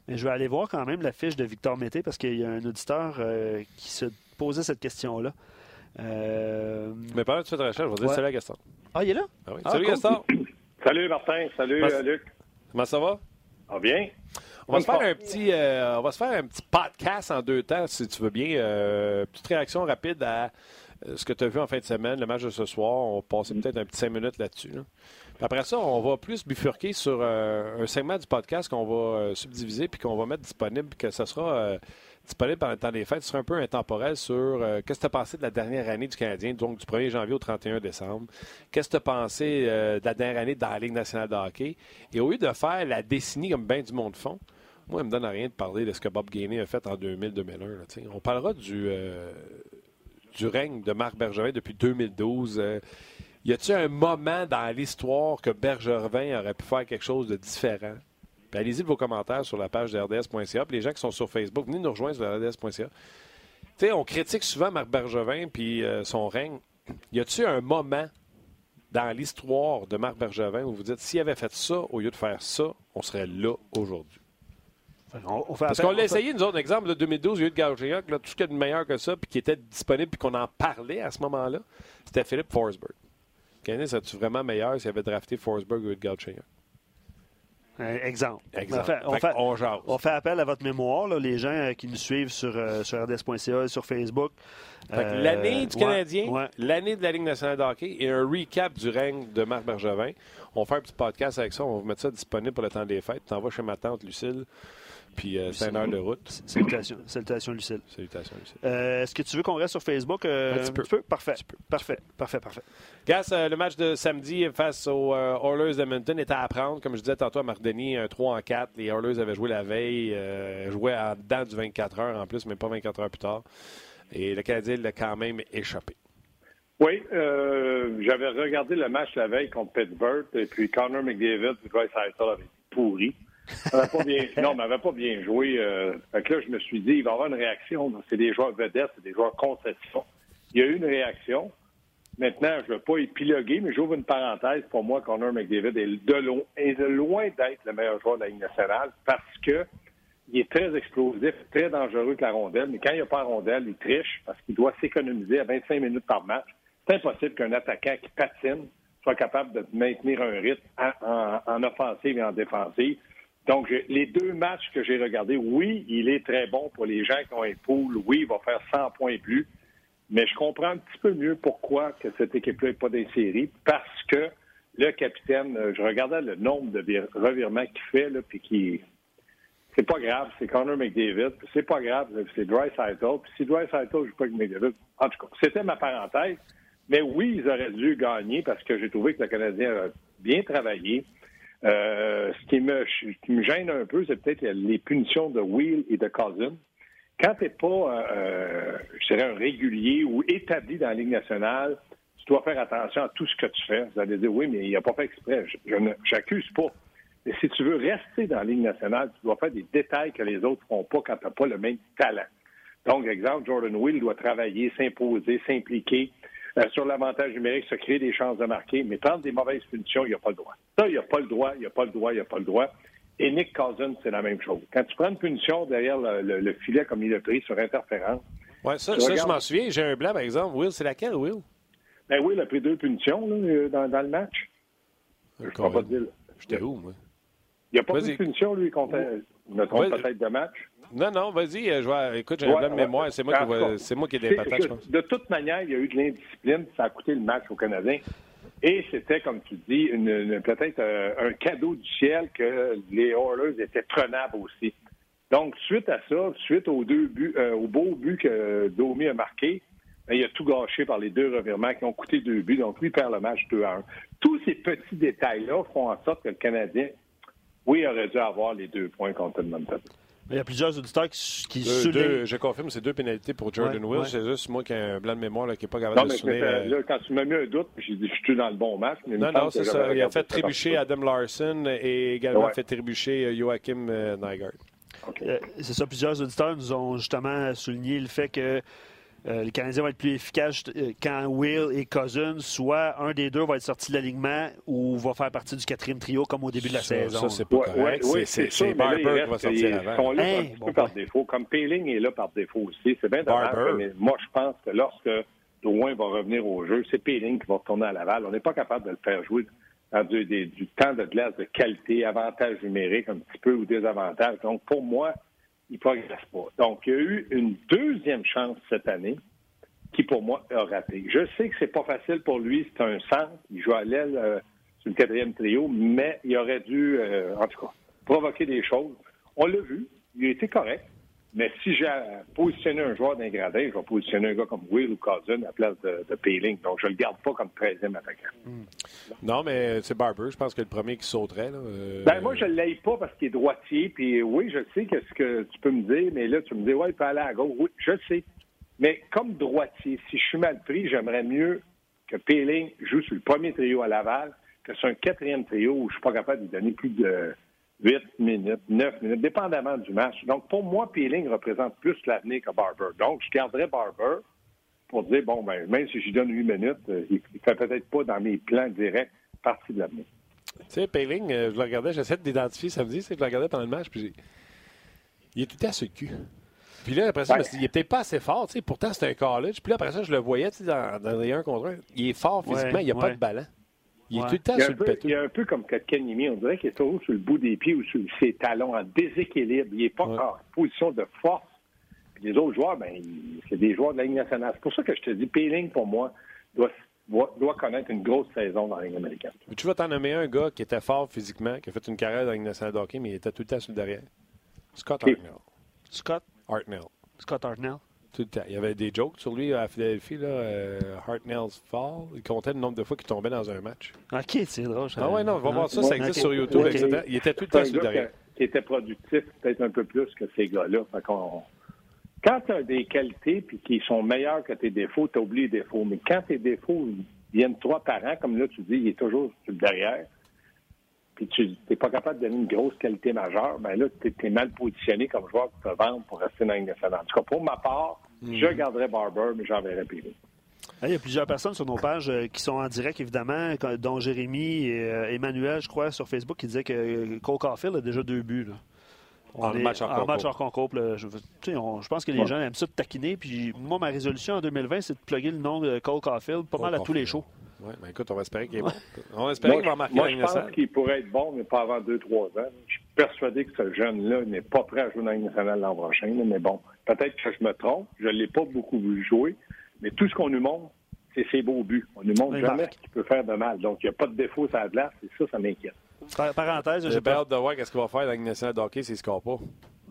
Mais je vais aller voir quand même la fiche de Victor Mété parce qu'il y a un auditeur euh, qui se posait cette question-là. Euh, Mais pendant que tu fais ta recherche, je vais dire Ouais. salut à Gaston. Ah, il est là? Ah oui. Ah, salut cool. Gaston! Salut Martin, salut euh, Luc. Comment ça va? Ah bien? On va, se faire un petit, euh, on va se faire un petit podcast en deux temps, si tu veux bien. Euh, petite réaction rapide à ce que tu as vu en fin de semaine, le match de ce soir. On va passer peut-être un petit cinq minutes là-dessus. là. Après ça, on va plus bifurquer sur euh, un segment du podcast qu'on va euh, subdiviser puis qu'on va mettre disponible, que ce sera euh, disponible pendant le temps des fêtes. Ce sera un peu intemporel sur qu'est-ce que tu as pensé de la dernière année du Canadien, donc du 1er janvier au 31 décembre? Qu'est-ce que tu as pensé de la dernière année dans la Ligue nationale de hockey? Et au lieu de faire la décennie comme bien du monde font, moi, il me donne à rien de parler de ce que Bob Gainey a fait en 2000-2001. là, tu sais. On parlera du, du règne de Marc Bergevin depuis 2012. Y a-t-il un moment dans l'histoire que Bergevin aurait pu faire quelque chose de différent? Puis allez-y de vos commentaires sur la page de RDS.ca. Puis les gens qui sont sur Facebook, venez nous rejoindre sur RDS.ca. Tu sais, on critique souvent Marc Bergevin puis euh, son règne. Y a-t-il un moment dans l'histoire de Marc Bergevin où vous dites s'il avait fait ça au lieu de faire ça, on serait là aujourd'hui? On, on fait Parce qu'on on l'a fait- essayé, nous autres, exemple, de 2012, il y a eu de là, tout ce qu'il y a de meilleur que ça, puis qui était disponible, puis qu'on en parlait à ce moment-là, c'était Philippe Forsberg. Canadien, serait-tu vraiment meilleur s'il avait drafté Forsberg ou Galchenyuk? Euh, exemple. Exemple. On fait, on Fait fait- qu'on jase. on fait appel à votre mémoire, là, les gens euh, qui nous suivent sur, euh, sur RDS.ca, sur Facebook. Euh, l'année du ouais, Canadien, ouais. l'année de la Ligue nationale de hockey et un recap du règne de Marc Bergevin. On fait un petit podcast avec ça. On va vous mettre ça disponible pour le temps des fêtes. T'envoies chez ma tante Lucille. Puis euh, c'est une heure de route. Salutations, salutations Lucille. Salutations, Lucille. Euh, Est-ce que tu veux qu'on reste sur Facebook euh, Un petit peu. Parfait. Parfait, parfait, parfait. Gas, euh, le match de samedi face aux euh, Oilers d'Edmonton était à apprendre. Comme je disais tantôt à Marc Denis, un 3 en 4. Les Oilers avaient joué la veille, euh, jouaient en dedans du 24 heures en plus, mais pas 24 heures plus tard. Et le Canadien l'a quand même échappé. Oui, euh, j'avais regardé le match la veille contre Pittsburgh et puis Connor McDavid Bryce Hytell avaient non, mais n'avait pas bien joué. Euh, fait que là, je me suis dit, il va y avoir une réaction. C'est des joueurs vedettes, c'est des joueurs concession. Il y a eu une réaction. Maintenant, je ne veux pas épiloguer, mais j'ouvre une parenthèse. Pour moi, Connor McDavid est de, est de loin d'être le meilleur joueur de la Ligue nationale parce que il est très explosif, très dangereux que la rondelle. Mais quand il n'y a pas la rondelle, il triche parce qu'il doit s'économiser à 25 minutes par match. C'est impossible qu'un attaquant qui patine soit capable de maintenir un rythme en offensive et en défensive. Donc, les deux matchs que j'ai regardés, oui, il est très bon pour les gens qui ont un pool. Oui, il va faire 100 points plus. Mais je comprends un petit peu mieux pourquoi que cette équipe-là n'est pas des séries. Parce que le capitaine, euh, je regardais le nombre de revirements qu'il fait, puis qui. C'est pas grave, c'est Connor McDavid. C'est pas grave, c'est Dry Puis si Dry Saito joue pas avec McDavid, en tout cas, c'était ma parenthèse. Mais oui, ils auraient dû gagner parce que j'ai trouvé que le Canadien a bien travaillé. Euh, ce qui me, gêne un peu, c'est peut-être les punitions de Will et de Cousin. Quand tu n'es pas, euh, euh, je dirais, un régulier ou établi dans la Ligue nationale, tu dois faire attention à tout ce que tu fais. Vous allez dire, oui, mais il n'a pas fait exprès. Je n'accuse pas. Mais si tu veux rester dans la Ligue nationale, tu dois faire des détails que les autres ne font pas quand tu n'as pas le même talent. Donc, exemple, Jordan Will doit travailler, s'imposer, s'impliquer. Euh, sur l'avantage numérique, se créer des chances de marquer, mais prendre des mauvaises punitions, il n'y a pas le droit. Ça, il n'y a pas le droit, il n'y a pas le droit, il n'y a pas le droit. Et Nick Cousins, c'est la même chose. Quand tu prends une punition derrière le, filet comme il l'a pris sur interférence. Oui, ça, ça je m'en souviens. J'ai un blanc, par exemple. Will, c'est laquelle, Will? Ben Will a pris deux punitions euh, dans, dans, le match. Je ne pas dire. J'étais où, moi? Il n'y a pas de punition, lui, contre. me trompe peut-être de match. Non, non, vas-y. Euh, je vois. Écoute, j'ai un blanc de mémoire. C'est moi, qui moi qui ai des patates, je pense. De toute manière, il y a eu de l'indiscipline. Ça a coûté le match aux Canadiens. Et c'était, comme tu dis, une, peut-être euh, un cadeau du ciel que les Oilers étaient prenables aussi. Donc, suite à ça, suite aux deux buts, euh, au beau but que Domi a marqué, ben, il a tout gâché par les deux revirements qui ont coûté deux buts. Donc, lui perd le match 2 à 1. Tous ces petits détails-là font en sorte que le Canadien, oui, aurait dû avoir les deux points contre Edmonton. Il y a plusieurs auditeurs qui, qui Je confirme, c'est deux pénalités pour Jordan Will. C'est juste moi qui ai un blanc de mémoire qui n'est pas capable de se souvenir. Euh, là, quand tu m'as mis un doute, j'ai dit je suis dans le bon match. non, non, c'est ça. Il a fait trébucher Adam Larson et également fait trébucher euh, Joachim euh, Nygaard. c'est ça, plusieurs auditeurs nous ont justement souligné le fait que euh, les Canadiens vont être plus efficaces euh, quand Will et Cousin, soit un des deux va être sorti de l'alignement ou va faire partie du quatrième trio comme au début de la saison. Ça, c'est pas correct. Oui, c'est Barber qui va sortir avant. Ils sont là par défaut. Comme Payling est là par défaut aussi. C'est bien dommage, mais moi, je pense que lorsque Drouin va revenir au jeu, c'est Payling qui va retourner à Laval. On n'est pas capable de le faire jouer dans du, du temps de glace de qualité, avantage numérique un petit peu ou désavantage. Donc, pour moi, il ne progresse pas. Donc, il y a eu une deuxième chance cette année qui, pour moi, a raté. Je sais que c'est pas facile pour lui, c'est un centre, il joue à l'aile euh, sur le quatrième trio, mais il aurait dû, euh, en tout cas, provoquer des choses. On l'a vu, il a été correct, mais si j'ai positionné un joueur d'un gradin, je vais positionner un gars comme Will ou Cousin à la place de, de Payling. Donc, je ne le garde pas comme 13e attaquant. Hmm. Non, mais c'est Barber. Je pense que le premier qui sauterait. Là, euh, Ben, moi, je ne l'aille pas parce qu'il est droitier. Puis oui, je sais qu'est-ce que tu peux me dire, mais là, tu me dis, ouais, il peut aller à gauche. Oui, je sais. Mais comme droitier, si je suis mal pris, j'aimerais mieux que Payling joue sur le premier trio à Laval que sur un quatrième trio où je ne suis pas capable de lui donner plus de 8 minutes, 9 minutes, dépendamment du match. Donc, pour moi, Peeling représente plus l'avenir que Barber. Donc, je garderai Barber pour dire, bon, ben, même si je lui donne 8 minutes, euh, il ne fait peut-être pas dans mes plans directs partie de l'avenir. Tu sais, Peeling, euh, je le regardais, j'essaie d'identifier samedi, c'est que je le regardais pendant le match, puis il est tout à ce cul. Puis là, après ça, il est peut-être pas assez fort, tu sais, pourtant c'est un college. Puis là, après ça, je le voyais, tu sais, dans, dans les 1 contre 1. Il est fort physiquement, il n'y a pas de ballon. Il est tout le temps sur le pétou. Il est un peu comme Kotkaniemi. On dirait qu'il est toujours sur le bout des pieds ou sur ses talons, en déséquilibre. Il n'est pas en position de force. Puis les autres joueurs, ben, c'est des joueurs de la Ligue nationale. C'est pour ça que je te dis, Peeling, pour moi, doit, doit, connaître une grosse saison dans la Ligue américaine. tu vas t'en nommer un gars qui était fort physiquement, qui a fait une carrière dans la Ligue nationale de hockey, mais il était tout le temps sur le derrière. Scott Hartnell. Scott? Hartnell. Scott Hartnell. Tout le temps. Il y avait des jokes sur lui à Philadelphie, là, euh, Hartnell's Fall. Il comptait le nombre de fois qu'il tombait dans un match. OK, c'est drôle. Ah ouais, non, on va voir ça, ça existe sur YouTube, etc. Il était tout le temps sur derrière. Qui était productif peut-être un peu plus que ces gars-là. Quand tu as des qualités puis qui sont meilleures que tes défauts, tu oublies les défauts. Mais quand tes défauts viennent trois par an, comme là tu dis, il est toujours sur le derrière, puis tu n'es pas capable de donner une grosse qualité majeure, ben là, tu es, mal positionné comme joueur pour te vendre pour rester dans la nationale. En tout cas, pour ma part, hmm. je garderai Barber, mais j'enverrai Pérou. Il y a plusieurs personnes sur nos pages euh, qui sont en direct, évidemment, dont Jérémy et euh, Emmanuel, je crois, sur Facebook, qui disaient que Cole Caulfield a déjà deux buts. en, match en, match concours. Je, je, pense que les gens aiment ça de taquiner. Puis moi, ma résolution en 2020, c'est de plugger le nom de Cole Caulfield pas mal à tous les shows. Oui, mais écoute, on va espérer qu'il est bon. On va espérer qu'il va marquer moi, je pense qu'il pourrait être bon, mais pas avant 2-3 ans. Je suis persuadé que ce jeune-là n'est pas prêt à jouer dans la nationale l'an prochain. Mais bon, peut-être que je me trompe. Je ne l'ai pas beaucoup vu jouer. Mais tout ce qu'on nous montre, c'est ses beaux buts. On nous montre jamais ce qu'il peut faire de mal. Donc, il n'y a pas de défaut sur la glace, et ça, ça m'inquiète. Parenthèse, j'ai peur de voir qu'est-ce qu'il va faire dans la nationale de hockey s'il ne score pas.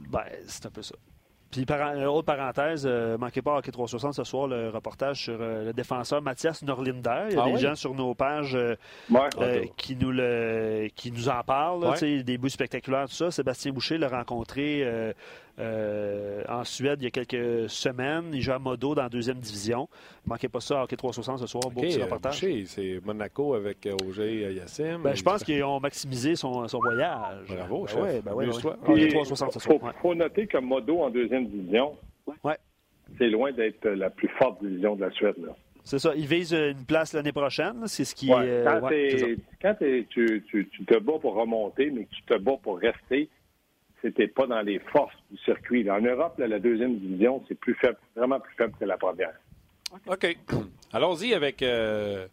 Ben, c'est un peu ça. Puis, par, autre parenthèse, euh, manquez pas Hockey 360 ce soir, le reportage sur euh, le défenseur Mathias Norlinder. Il y a ah des gens sur nos pages euh, qui, nous le, qui nous en parlent, des buts spectaculaires, tout ça. Sébastien Boucher l'a rencontré en Suède il y a quelques semaines. Il joue à Modo dans la deuxième division. Manquez pas ça, Hockey 360 ce soir, beau petit reportage. c'est Monaco avec Roger Yassim. Ben, je pense qu'ils ont maximisé son, son voyage. Bravo, ben ben ouais, Hockey 360 ce soir. Il faut, noter que Modo en deuxième division, c'est loin d'être la plus forte division de la Suède. C'est ça. Ils visent une place l'année prochaine. C'est ce qui est. Quand, tu, te bats pour remonter, mais que tu te bats pour rester, c'était pas dans les forces du circuit. En Europe, la deuxième division, c'est plus faible, vraiment plus faible que la première. OK. Allons-y avec. Euh,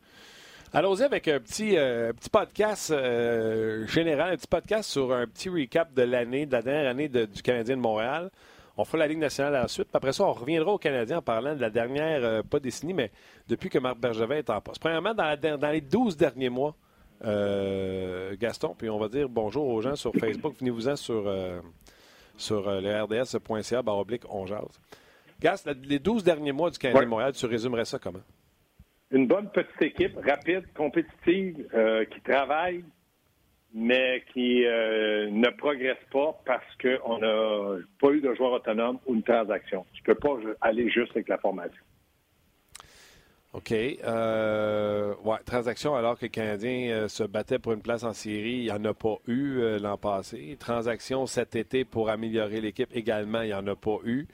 allons-y avec un petit, euh, petit podcast euh, général, un petit podcast sur un petit recap de l'année, de la dernière année du Canadien de Montréal. On fera la Ligue nationale ensuite. Après ça, on reviendra aux Canadiens en parlant de la dernière, pas décennie, mais depuis que Marc Bergevin est en poste. Premièrement, dans, les 12 derniers mois, euh, Gaston, puis on va dire bonjour aux gens sur Facebook. Venez-vous-en sur, euh, sur le rds.ca, baroblique, on jase. Gas, les 12 derniers mois du Canadien de Montréal, tu résumerais ça comment? Une bonne petite équipe, rapide, compétitive, qui travaille, mais qui euh, ne progresse pas parce qu'on n'a pas eu de joueur autonome ou une transaction. Tu ne peux pas aller juste avec la formation. OK. Euh, ouais, transaction alors que le Canadien euh, se battait pour une place en série, il n'y en a pas eu l'an passé. Transaction cet été pour améliorer l'équipe également, il n'y en a pas eu.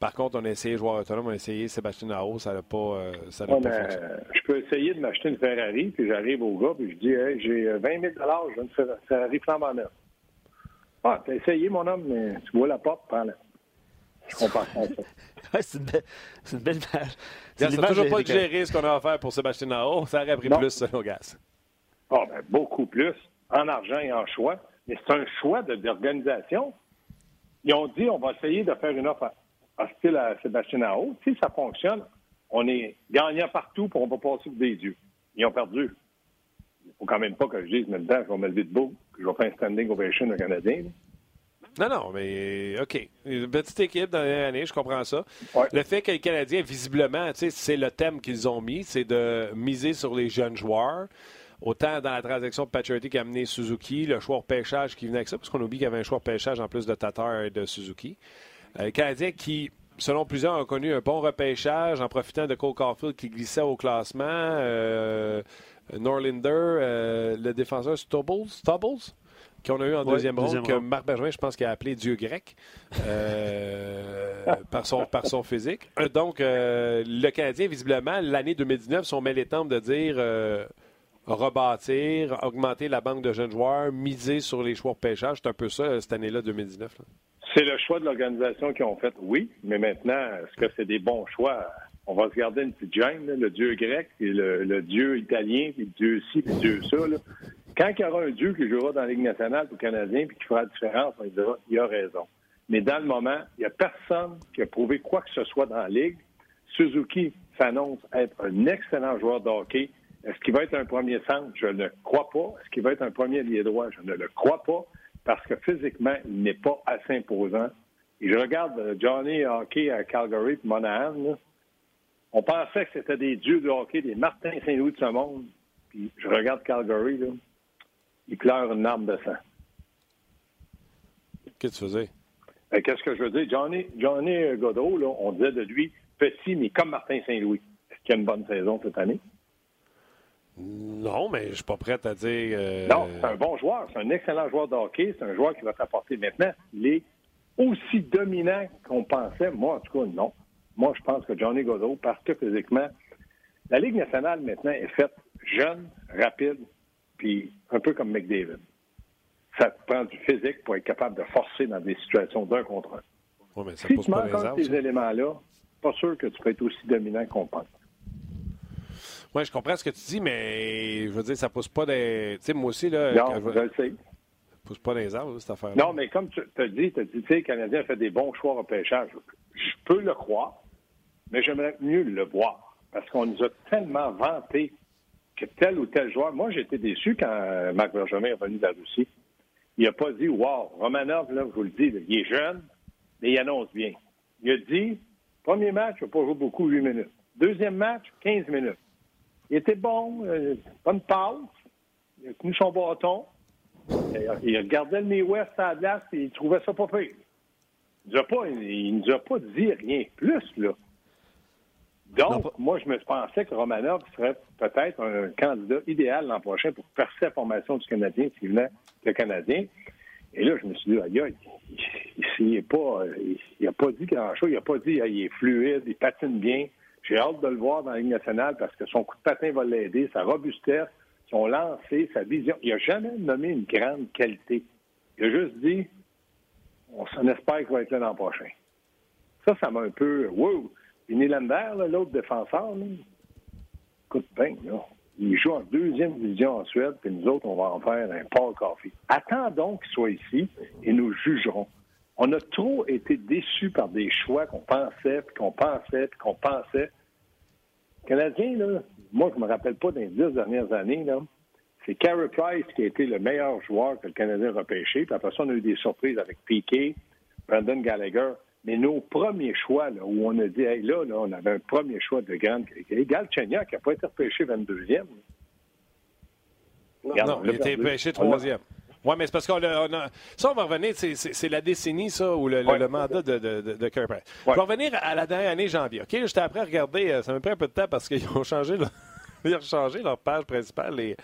Par contre, on a essayé joueur autonome, on a essayé Sébastien Naro, ça n'a pas, euh, ça pas fonctionné. Je peux essayer de m'acheter une Ferrari, puis j'arrive au gars, puis je dis hey, j'ai 20 000 je veux une Ferrari flambant neuf. Ah, t'as essayé, mon homme, mais tu vois la porte, prends-la. Je comprends ça. c'est une, belle, une belle image. Ça n'a toujours pas géré ce qu'on a à faire pour Sébastien Naro. Ça aurait pris plus selon Gas. Ah, ben, beaucoup plus, en argent et en choix. Mais c'est un choix d'organisation. Ils ont dit on va essayer de faire une offre hostile à Sébastien Aho. Si ça fonctionne, on est gagnant partout pour on va passer pour des dieux. Ils ont perdu. Il ne faut quand même pas que je dise maintenant que je vais me lever debout, que je vais faire un standing ovation au Canadien. Non, non, mais OK. Une petite équipe dans l'année, je comprends ça. Le fait que les Canadiens, visiblement, c'est le thème qu'ils ont mis, c'est de miser sur les jeunes joueurs. Autant dans la transaction de Patrick qui a amené Suzuki, le choix de pêchage qui venait avec ça, parce qu'on oublie qu'il y avait un choix de pêchage en plus de Tatar et de Suzuki. Euh, Canadien qui, selon plusieurs, ont connu un bon repêchage en profitant de Cole Caulfield qui glissait au classement. Euh, Norlinder, euh, le défenseur Stubbles, Stubbles? Qu'on a eu en deuxième ronde, que Marc Bergevin, je pense qu'il a appelé Dieu grec par, son, par son physique. Donc, le Canadien, visiblement, l'année 2019, sont mêlés temps de dire rebâtir, augmenter la banque de jeunes joueurs, miser sur les choix de pêchage. C'est un peu ça cette année-là, 2019. C'est le choix de l'organisation qu'ils ont fait, oui, mais maintenant, est-ce que c'est des bons choix? On va se garder une petite gêne, le dieu grec, et le, dieu italien, puis le dieu ci, puis le dieu ça. Quand il y aura un dieu qui jouera dans la Ligue nationale pour Canadien puis qui fera la différence, on dira il a raison. Mais dans le moment, il n'y a personne qui a prouvé quoi que ce soit dans la Ligue. Suzuki s'annonce être un excellent joueur de hockey. Est-ce qu'il va être un premier centre? Je ne crois pas. Est-ce qu'il va être un premier lié droit? Je ne le crois pas parce que physiquement, il n'est pas assez imposant. Et je regarde euh, Johnny Hockey à Calgary et Monahan. On pensait que c'était des dieux de hockey, des Martin Saint-Louis de ce monde. Puis je regarde Calgary, là, il pleure une arme de sang. Qu'est-ce que tu faisais? Euh, qu'est-ce que je veux dire? Johnny, Johnny Godot, là, on disait de lui petit, mais comme Martin Saint-Louis. Est-ce qu'il a une bonne saison cette année? Non, mais je suis pas prêt à dire. Euh, non, c'est un bon joueur. C'est un excellent joueur de hockey. C'est un joueur qui va t'apporter maintenant. Il est aussi dominant qu'on pensait. Moi, en tout cas, non. Moi, je pense que Johnny Godot, parce que physiquement, la Ligue nationale maintenant est faite jeune, rapide, puis un peu comme McDavid. Ça te prend du physique pour être capable de forcer dans des situations d'un contre un. mais ça si pose tu manques ces éléments-là, pas sûr que tu peux être aussi dominant qu'on pense. Oui, je comprends ce que tu dis, mais je veux dire, ça pousse pas des. Tu sais, moi aussi, là. Non, je, le sais. Ça pousse pas des arbres, cette affaire Non, mais comme tu as dit, tu as dit, tu sais, le Canadien a fait des bons choix au pêchage. Je peux le croire, mais j'aimerais mieux le voir. Parce qu'on nous a tellement vanté tel ou tel joueur. Moi, j'étais déçu quand Marc Bergevin est revenu de la Russie. Il n'a pas dit, wow, Romanov, là, je vous le dis, il est jeune, mais il annonce bien. Il a dit, premier match, il n'a pas joué beaucoup, 8 minutes. Deuxième match, 15 minutes. Il était bon, euh, bonne passe, il a tenu son bâton, il regardait le Midwest à la et il trouvait ça pas pire. Il ne nous, a pas dit rien plus, là. Donc, moi, je me pensais que Romanov serait peut-être un candidat idéal l'an prochain pour percer la formation du Canadien s'il venait le Canadien. Et là, je me suis dit, aïe, il n'a pas, il, a pas dit grand-chose. Il n'a pas dit, il est fluide, il patine bien. J'ai hâte de le voir dans la Ligue nationale parce que son coup de patin va l'aider, sa robustesse, son lancer, sa vision. Il n'a jamais nommé une grande qualité. Il a juste dit, on s'en espère qu'il va être là l'an prochain. Ça, ça m'a un peu, wow! Et Nylander, l'autre défenseur, là, écoute bien, il joue en deuxième division en Suède, puis nous autres, on va en faire un Paul Coffee. Attendons qu'il soit ici et nous jugerons. On a trop été déçus par des choix qu'on pensait, puis qu'on pensait, puis qu'on pensait. Canadien, là, moi, je ne me rappelle pas des dix dernières années, là, c'est Carey Price qui a été le meilleur joueur que le Canadien a repêché. Puis après ça, on a eu des surprises avec Piquet, Brandon Gallagher. Mais nos premiers choix, là, où on a dit, hey, là, là, on avait un premier choix de grande qualité. Galchenyuk qui n'a pas été repêché 22e. Non, non il a été repêché 3e. Oui, mais c'est parce qu'on a, Ça, on va revenir, c'est la décennie, ça, ou le, mandat de, de, de, de Je vais revenir à la dernière année janvier. OK, j'étais après à regarder, euh, ça m'a pris un peu de temps parce qu'ils ont changé, ils ont changé leur page principale, les,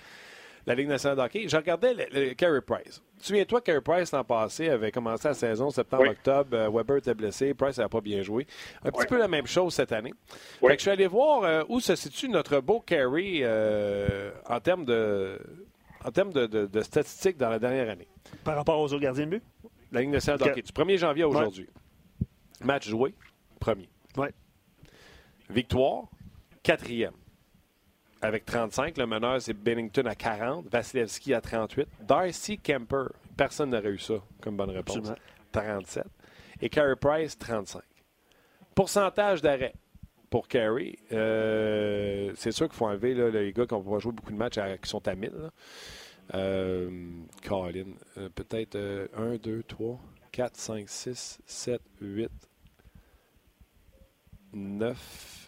la Ligue nationale de hockey. Je regardais le, Carey Price. Tu souviens-toi, Carey Price, l'an passé, avait commencé la saison septembre-octobre. Euh, Weber était blessé. Price n'avait pas bien joué. Un petit peu la même chose cette année. Fait que je suis allé voir euh, où se situe notre beau Carey euh, en termes de en termes de, statistiques dans la dernière année. Par rapport aux autres gardiens de but? La Ligue nationale de hockey. Du 1er janvier à aujourd'hui. Match joué, premier. Ouais. Victoire, quatrième avec 35. Le meneur, c'est Bennington à 40. Vasilevski à 38. Darcy Kemper, personne n'aurait eu ça comme bonne réponse. 37. Et Carey Price, 35. Pourcentage d'arrêt pour Carey. Euh, c'est sûr qu'il faut enlever les gars qui ont pas joué beaucoup de matchs qui sont à 1000. Euh, Colin, euh, peut-être 1, 2, 3, 4, 5, 6, 7, 8, 9,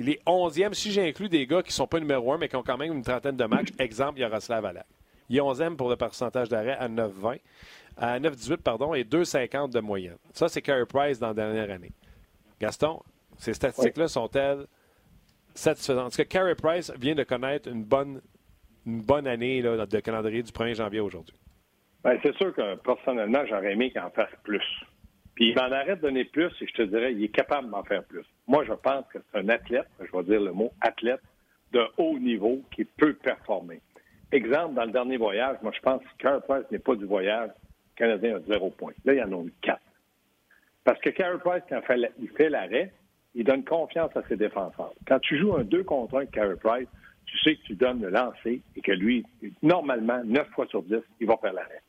il est 11e si j'inclus des gars qui ne sont pas numéro 1, mais qui ont quand même une trentaine de matchs. Exemple, Yaroslav Alak. Il est 11e pour le pourcentage d'arrêt à 9,20. À 9,18, pardon, et 2,50 de moyenne. Ça, c'est Carey Price dans la dernière année. Gaston, ces statistiques-là sont-elles satisfaisantes? Est-ce que Carey Price vient de connaître une bonne, une bonne année de calendrier du 1er janvier aujourd'hui? Bien, c'est sûr que personnellement, j'aurais aimé qu'il en fasse plus. Puis il m'en arrête de donner plus et je te dirais, il est capable d'en faire plus. Moi, je pense que c'est un athlète, je vais dire le mot athlète, de haut niveau qui peut performer. Exemple, dans le dernier voyage, moi, je pense que Price n'est pas du voyage. Le Canadien a zéro point. Là, il en a eu quatre. Parce que Carey Price, quand il fait l'arrêt, il donne confiance à ses défenseurs. Quand tu joues un 2 contre 1 avec Carey Price, tu sais que tu donnes le lancer et que lui, normalement, 9 fois sur 10, il va faire l'arrêt.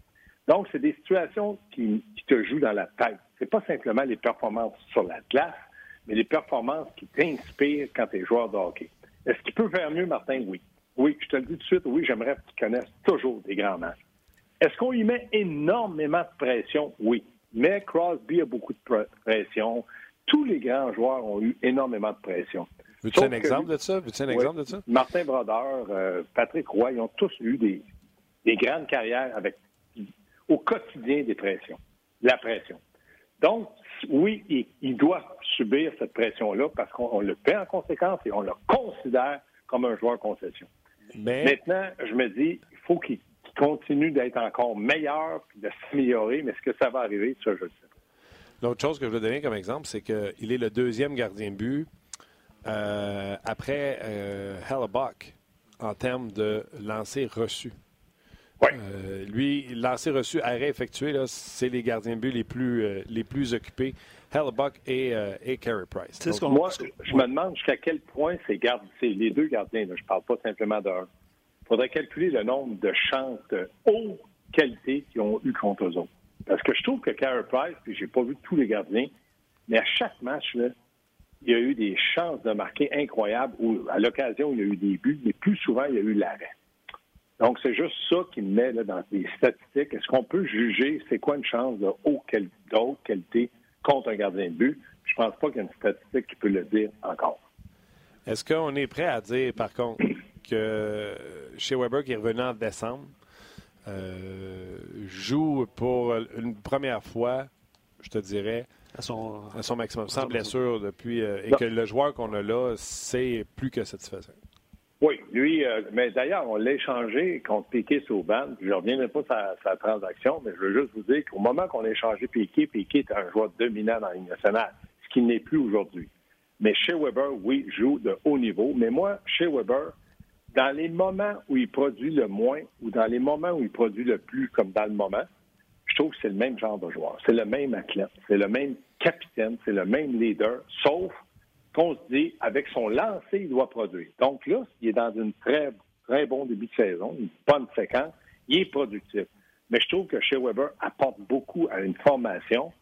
Donc, c'est des situations qui, te jouent dans la tête. C'est pas simplement les performances sur la glace, mais les performances qui t'inspirent quand tu es joueur de hockey. Est-ce qu'il peut faire mieux, Martin? Oui. Oui, je te le dis tout de suite, oui, j'aimerais qu'il connaisse toujours des grands matchs. Est-ce qu'on y met énormément de pression? Oui. Mais Crosby a beaucoup de pression. Tous les grands joueurs ont eu énormément de pression. Veux-tu un exemple de ça? Veux-tu un exemple de ça? Martin Brodeur, euh, Patrick Roy, ils ont tous eu des, des grandes carrières avec au quotidien des pressions, la pression. Donc, oui, il, doit subir cette pression-là parce qu'on le fait en conséquence et on le considère comme un joueur concession. Maintenant, je me dis, il faut qu'il continue d'être encore meilleur puis de s'améliorer, mais est-ce que ça va arriver? Ça, je le sais. L'autre chose que je veux donner comme exemple, c'est qu'il est le deuxième gardien de but euh, après euh, Hellebuck en termes de lancer reçu. Ouais. Euh, lui, lancer reçu, arrêt effectué, c'est les gardiens de but les plus, euh, les plus occupés. Hellebuck et, euh, et Carey Price. Ce Moi, je me demande jusqu'à quel point ces gardes, les deux gardiens, là, je parle pas simplement d'un. Il faudrait calculer le nombre de chances de haute qualité qu'ils ont eu contre eux autres. Parce que je trouve que Carey Price, puis j'ai pas vu tous les gardiens, mais à chaque match, là, il y a eu des chances de marquer incroyables où, à l'occasion, il y a eu des buts, mais plus souvent, il y a eu l'arrêt. Donc, c'est juste ça qui me met là, dans les statistiques. Est-ce qu'on peut juger c'est quoi une chance de haute, qualité contre un gardien de but? Je pense pas qu'il y a une statistique qui peut le dire encore. Est-ce qu'on est prêt à dire, par contre, que chez Weber, qui est revenu en décembre, euh, joue pour une première fois, je te dirais, à son- à son maximum, sans blessure depuis, euh, et Non. que le joueur qu'on a là, c'est plus que satisfaisant? Oui, lui, euh, mais d'ailleurs, on l'a échangé contre Piquet Sauban. Je ne reviendrai pas sa, sa transaction, mais je veux juste vous dire qu'au moment qu'on a échangé Piquet, Piquet est un joueur dominant dans la nationale, ce qui n'est plus aujourd'hui. Mais chez Weber, oui, joue de haut niveau. Mais moi, chez Weber, dans les moments où il produit le moins ou dans les moments où il produit le plus, comme dans le moment, je trouve que c'est le même genre de joueur. C'est le même athlète, c'est le même capitaine, c'est le même leader, sauf qu'on se dit, avec son lancer, il doit produire. Donc là, il est dans une très, très bon début de saison, une bonne séquence, il est productif. Mais je trouve que chez Weber apporte beaucoup à une formation,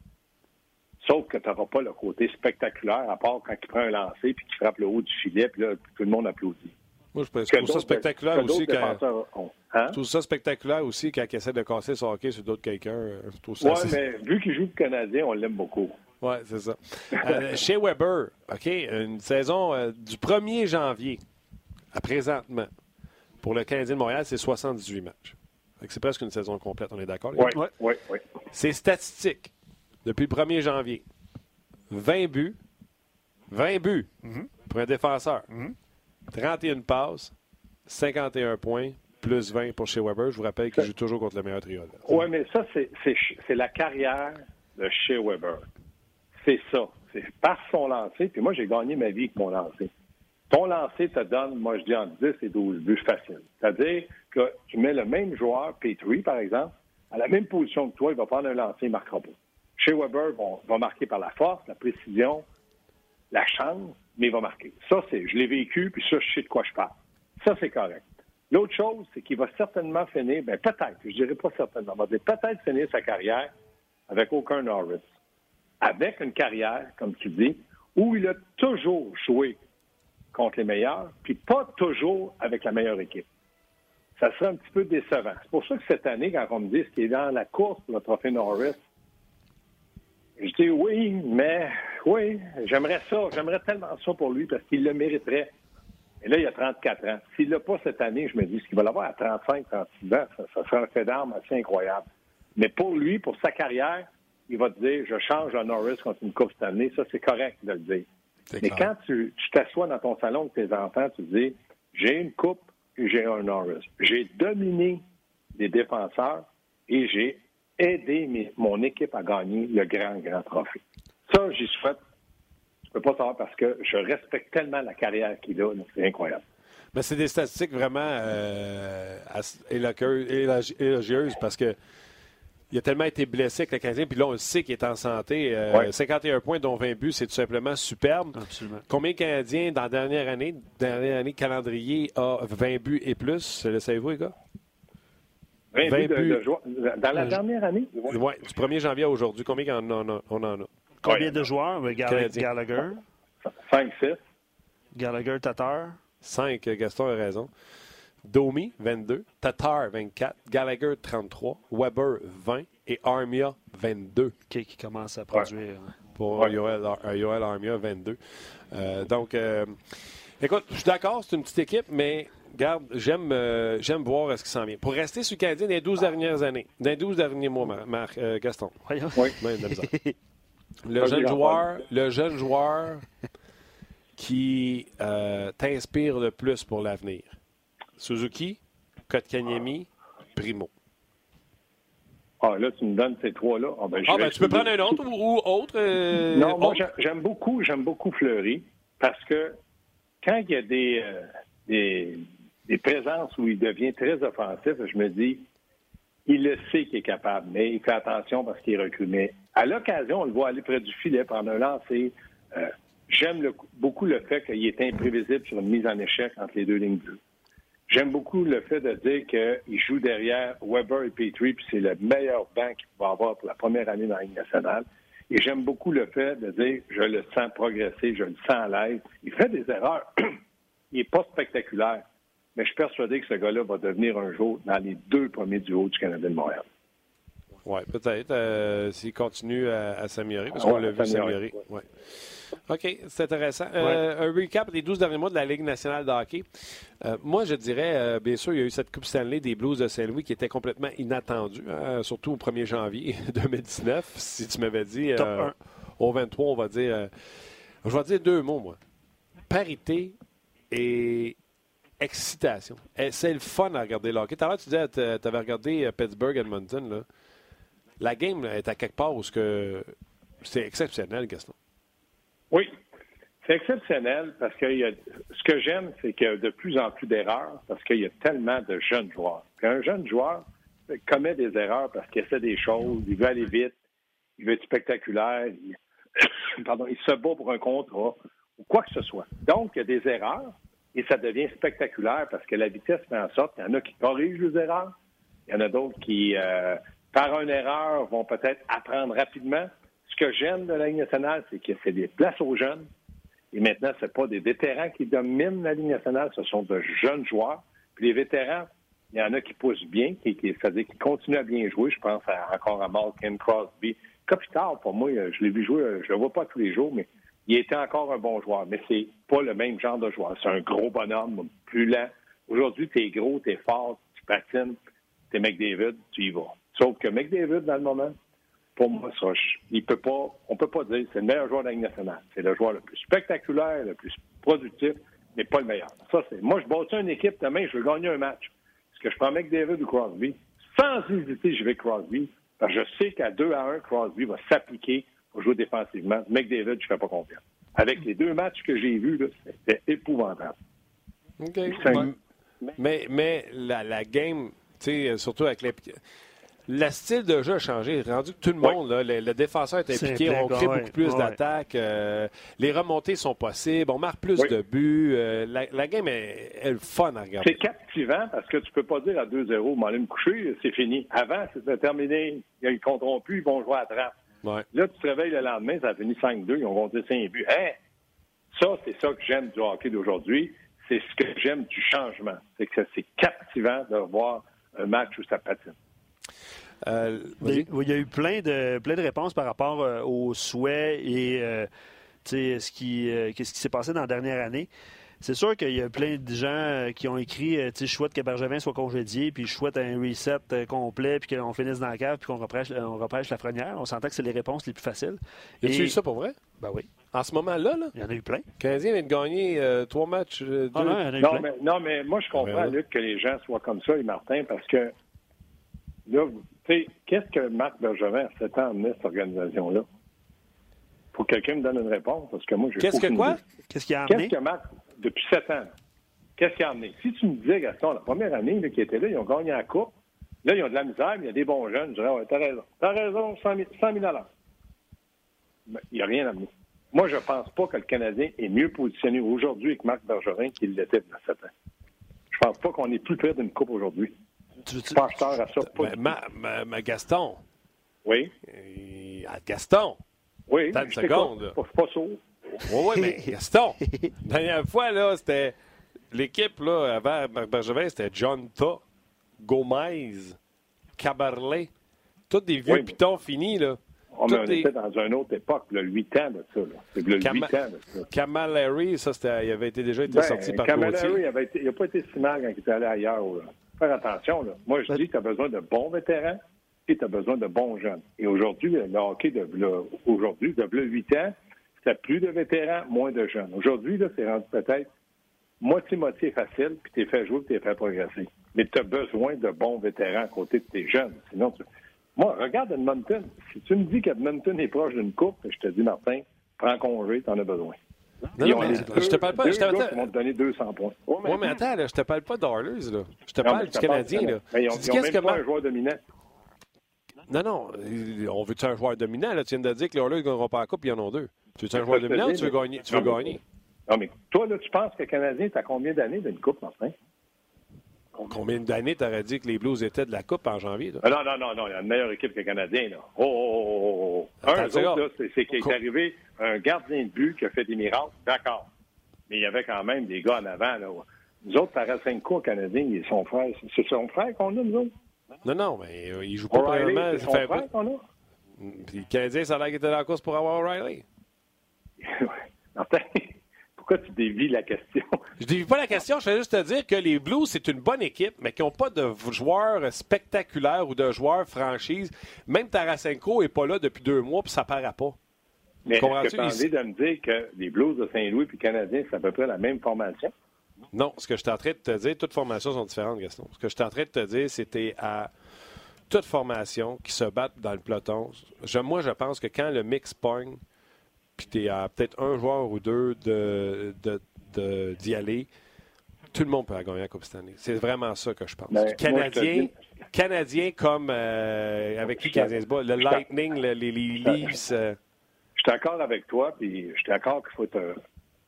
sauf que tu n'auras pas le côté spectaculaire, à part quand il prend un lancer puis qu'il frappe le haut du filet, puis là, tout le monde applaudit. Moi, je, trouve ça spectaculaire aussi quand. Hein? Je trouve ça spectaculaire aussi quand il essaie de casser son hockey sur d'autres quelqu'un. Oui, mais vu qu'il joue le Canadien, on l'aime beaucoup. Oui, c'est ça. Euh, chez Weber, OK, une saison euh, du 1er janvier à présentement, pour le Canadien de Montréal, c'est 78 matchs. C'est presque une saison complète, on est d'accord? Oui, Ouais. oui, oui. C'est statistique. Depuis le 1er janvier, 20 buts, 20 buts pour un défenseur, 31 passes, 51 points, plus 20 pour chez Weber. Je vous rappelle qu'il joue toujours contre le meilleur trio. Oui, mais ça, c'est la carrière de chez Weber. C'est ça. C'est par son lancer. Puis moi, j'ai gagné ma vie avec mon lancer. Ton lancer te donne, moi, je dis, entre 10 et 12 buts faciles. C'est-à-dire que tu mets le même joueur, Petrie, par exemple, à la même position que toi, il va prendre un lancer, il marquera pas. Chez Weber, il va marquer par la force, la précision, la chance, mais il va marquer. Ça, c'est, je l'ai vécu, puis ça, je sais de quoi je parle. Ça, c'est correct. L'autre chose, c'est qu'il va certainement finir, ben peut-être, je dirais pas certainement, on dire peut-être finir sa carrière avec aucun Norris. Avec une carrière, comme tu dis, où il a toujours joué contre les meilleurs, puis pas toujours avec la meilleure équipe. Ça serait un petit peu décevant. C'est pour ça que cette année, quand on me dit ce qui est dans la course pour le trophée Norris, je dis oui, mais oui, j'aimerais ça, j'aimerais tellement ça pour lui parce qu'il le mériterait. Et là, il a 34 ans. S'il l'a pas cette année, je me dis, ce qu'il va l'avoir à 35, 36 ans, ça, ça serait un fait d'armes assez incroyable. Mais pour lui, pour sa carrière, il va te dire, je change un Norris contre une coupe cette année. Ça, c'est correct de le dire. Mais clair. quand tu t'assois dans ton salon avec tes enfants, tu te dis, j'ai une coupe et j'ai un Norris. J'ai dominé les défenseurs et j'ai aidé mes- mon équipe à gagner le grand, grand trophée. Ça, j'y souhaite. Je peux pas savoir parce que je respecte tellement la carrière qu'il a. C'est incroyable. Mais c'est des statistiques vraiment euh, élogieuses parce que il a tellement été blessé avec le Canadien, puis là, on le sait qu'il est en santé. Euh, Ouais. 51 points, dont 20 buts, c'est tout simplement superbe. Absolument. Combien de Canadiens, dans la dernière année, dernière année calendrier, a 20 buts et plus? Le savez-vous, les gars? 20 20 buts de- buts. de joueurs- Dans la Euh, dernière année? Oui, du 1er janvier à aujourd'hui, combien on en a? On en a? Combien Ouais. de joueurs? Euh, Gall-. Gallagher? 5, 6. Gallagher, Tatar? 5, Gaston a raison. Domi, 22. Tatar, 24. Gallagher, 33. Weber, 20. Et Armia, 22. Qui, qui commence à produire. pour Ouais. Yoel, Ar- Yoel Armia, 22. Euh, donc, euh, écoute, je suis d'accord, c'est une petite équipe, mais regarde, j'aime euh, j'aime voir ce qui s'en vient. Pour rester sur le Canadien dans les 12 dernières années, dans les 12 derniers mois, Mar- Marc, euh, Gaston, Voyons. Oui. le, jeune joueur, le jeune joueur qui euh, t'inspire le plus pour l'avenir. Suzuki, Kotkaniemi, Primo. Ah, là, tu me donnes ces trois-là. Ah, ben, ah, ben tu peux prendre un autre ou, autre. Euh, non, moi, j'aime beaucoup, j'aime beaucoup Fleury parce que quand il y a des, euh, des, des, présences où il devient très offensif, je me dis, il le sait qu'il est capable, mais il fait attention parce qu'il est recul. Mais à l'occasion, on le voit aller près du filet pendant un lancer. Euh, j'aime beaucoup le fait qu'il est imprévisible sur une mise en échec entre les deux lignes bleues. J'aime beaucoup le fait de dire qu'il joue derrière Weber et Petrie, puis c'est le meilleur banc qu'il va avoir pour la première année dans la Ligue nationale. Et j'aime beaucoup le fait de dire je le sens progresser, je le sens à l'aise. Il fait des erreurs. il n'est pas spectaculaire. Mais je suis persuadé que ce gars-là va devenir un jour dans les deux premiers duos du Canada de Montréal. Oui, peut-être, euh, s'il continue à, s'améliorer, parce qu'on l'a vu s'améliorer. Ouais. OK, c'est intéressant. Euh, un recap des 12 derniers mois de la Ligue nationale de hockey. Euh, moi, je dirais, euh, bien sûr, il y a eu cette Coupe Stanley des Blues de Saint-Louis qui était complètement inattendue, hein, surtout au 1er janvier 2019. Si tu m'avais dit au 23, on va dire. je vais dire deux mots, moi. Parité et excitation. C'est le fun à regarder le hockey. Tout à l'heure, tu disais, tu avais regardé Pittsburgh-Edmonton. La game est à quelque part où c'est exceptionnel, Gaston. Oui, c'est exceptionnel parce que ce que j'aime, c'est qu'il y a de plus en plus d'erreurs parce qu'il y a tellement de jeunes joueurs. un jeune joueur commet des erreurs parce qu'il essaie des choses, il veut aller vite, il veut être spectaculaire, il se bat pour un contrat ou quoi que ce soit. Donc, il y a des erreurs et ça devient spectaculaire parce que la vitesse fait en sorte qu'il y en a qui corrigent les erreurs, il y en a d'autres qui, euh, par une erreur, vont peut-être apprendre rapidement ce que j'aime de la Ligue nationale, c'est que c'est des places aux jeunes. Et maintenant, ce pas des vétérans qui dominent la Ligue nationale, ce sont de jeunes joueurs. Puis les vétérans, il y en a qui poussent bien, qui, qui c'est-à-dire qui continuent à bien jouer. Je pense encore à Malkin Crosby. Kopitar, pour moi, je l'ai vu jouer, je le vois pas tous les jours, mais il était encore un bon joueur. Mais c'est pas le même genre de joueur. C'est un gros bonhomme, plus lent. Aujourd'hui, tu es gros, tu es fort, tu patines, tu es McDavid, tu y vas. Sauf que McDavid, dans le moment, pour moi, ça, il peut pas, on peut pas dire que c'est le meilleur joueur de la Ligue nationale. C'est le joueur le plus spectaculaire, le plus productif, mais pas le meilleur. Ça, c'est, moi, je bâtis une équipe demain, je veux gagner un match. Est-ce que je prends McDavid ou Crosby? Sans hésiter, je vais Crosby. Parce que je sais qu'à 2 à 1, Crosby va s'appliquer pour jouer défensivement. McDavid, je ne fais pas confiance. Avec les deux matchs que j'ai vus, c'était épouvantable. Mais, mais la, la game, surtout avec les le style de jeu a changé. Rendu que tout le monde, le, défenseur est impliqué, on crée beaucoup plus d'attaques, euh, les remontées sont possibles, on marque plus de buts. Euh, la, game est, est, fun à regarder. C'est captivant parce que tu peux pas dire à 2-0, m'aller me coucher, c'est fini. Avant, c'était terminé, ils ne compteront plus, ils vont jouer à trappe. Là, tu te réveilles le lendemain, ça a fini 5-2, ils vont dire 5 buts. Hein? Ça, c'est ça que j'aime du hockey d'aujourd'hui. C'est ce que j'aime du changement. C'est que c'est captivant de voir un match où ça patine. Euh, il y a eu plein de, plein de réponses par rapport euh, aux souhaits et euh, ce qui, qu'est-ce qui s'est passé dans la dernière année. C'est sûr qu'il y a plein de gens qui ont écrit Je souhaite que Bergevin soit congédié, puis je souhaite un reset complet, puis qu'on finisse dans la cave, puis qu'on reprêche, on reprêche la frenière. On s'entend que c'est les réponses les plus faciles. Et tu eu ça pour vrai? Ben oui. En ce moment-là, là? Il y en a eu plein. Le Canadien vient de gagner trois matchs. Ah non, mais, non, mais moi, je comprends, Luc, que les gens soient comme ça, et Martin, parce que là, qu'est-ce que Marc Bergevin a fait ans cette organisation-là? Faut que quelqu'un me donne une réponse, parce que moi, je Qu'est-ce que quoi? Qu'est-ce qu'il a amené? Qu'est-ce que Marc, depuis sept ans, qu'est-ce qu'il a amené? Si tu me disais, Gaston, la première année qui était là, ils ont gagné la Coupe, là, ils ont de la misère, mais il y a des bons jeunes. Je dirais, ouais, t'as raison. T'as raison, 100 000, 100 000 Mais il n'y a rien amené. Moi, je ne pense pas que le Canadien est mieux positionné aujourd'hui avec Marc Bergevin qu'il l'était il y a sept ans. Je ne pense pas qu'on est plus près d'une Coupe aujourd'hui. Tu, à ça. Ma, Gaston. Oui. Gaston. Oui. T'as une seconde. Pas, pas sourd. Oui, oui, mais Gaston. La dernière fois, là, c'était. L'équipe, là, avant Bergevin, c'était John Ta, Gomez, Caberlet. Tous des vieux pitons finis, là. Oh, on était dans une autre époque, le 8 ans de ça. C'est le 8 ans de ça. Kamal Larry, ça, il avait été déjà été ben, sorti par Kamal Larry, il n'a pas été si mal quand il était allé ailleurs. Là faire attention. Là. Moi, je dis que tu as besoin de bons vétérans et tu as besoin de bons jeunes. Et aujourd'hui, le hockey, de, aujourd'hui, de 8 ans, c'est plus de vétérans, moins de jeunes. Aujourd'hui, c'est rendu peut-être moitié-moitié facile, puis tu es fait jouer, puis tu es fait progresser. Mais tu as besoin de bons vétérans à côté de tes jeunes. Sinon, tu... moi, regarde Edmonton. Si tu me dis qu'Edmonton est proche d'une coupe, je te dis, Martin, prends congé, tu en as besoin. Non, non, mais je te parle pas. Deux Je te, vont te donner 200 points. ouais, mais attends, là, je te parle pas là. Je te Non, parle je du te Canadien, là. Mais ils ont, ils ont même que pas un joueur dominant. Non, non. On veut-tu un joueur dominant, là? Tu viens de dire que les Oilers ne gagneront pas la coupe, il y en a deux. Tu veux-tu un joueur dominant ou tu veux gagner? Tu veux gagner? Non, mais toi, là, tu penses que le Canadien est à combien d'années d'une coupe, Martin? Combien d'années t'aurais dit que les Blues étaient de la coupe en janvier, là? Ah, Non, non, non, non, il y a une meilleure équipe que le Canadien, là. Oh, oh, oh, oh, oh. Un, Attends, eux autres, c'est qu'il est arrivé un gardien de but qui a fait des miracles, d'accord. Mais il y avait quand même des gars en avant, là. Nous autres, Tarasenko, au Canadien, il est son frère. C'est son frère qu'on a, nous autres? Non, non, mais euh, il joue pas probablement. c'est son fait un frère qu'on a? Puis le Canadien, ça a l'air qu'il était dans la course pour avoir O'Reilly. Martin, pourquoi tu dévis la question? Je ne pas la question, je vais juste te dire que les Blues, c'est une bonne équipe, mais qui n'ont pas de joueurs spectaculaires ou de joueurs franchise. Même Tarasenko n'est pas là depuis deux mois, puis ça paraît pas. Mais est-ce que tu as envie de me dire que les Blues de Saint-Louis et les Canadiens, c'est à peu près la même formation? Non, ce que je suis en train de te dire, toutes formations sont différentes, Gaston. Ce que je suis en train de te dire, c'était à toute formation qui se battent dans le peloton. Je- moi, je pense que quand le mix pogne, puis tu es à peut-être un joueur ou deux de, d'y aller, tout le monde peut gagner la Coupe Stanley. C'est vraiment ça que je pense. Ben, moi, je te Canadien, Canadien comme euh, avec qui Canadien se bat, le Lightning, le- les, les Leafs. euh, Je suis d'accord avec toi, puis je suis d'accord qu'il faut être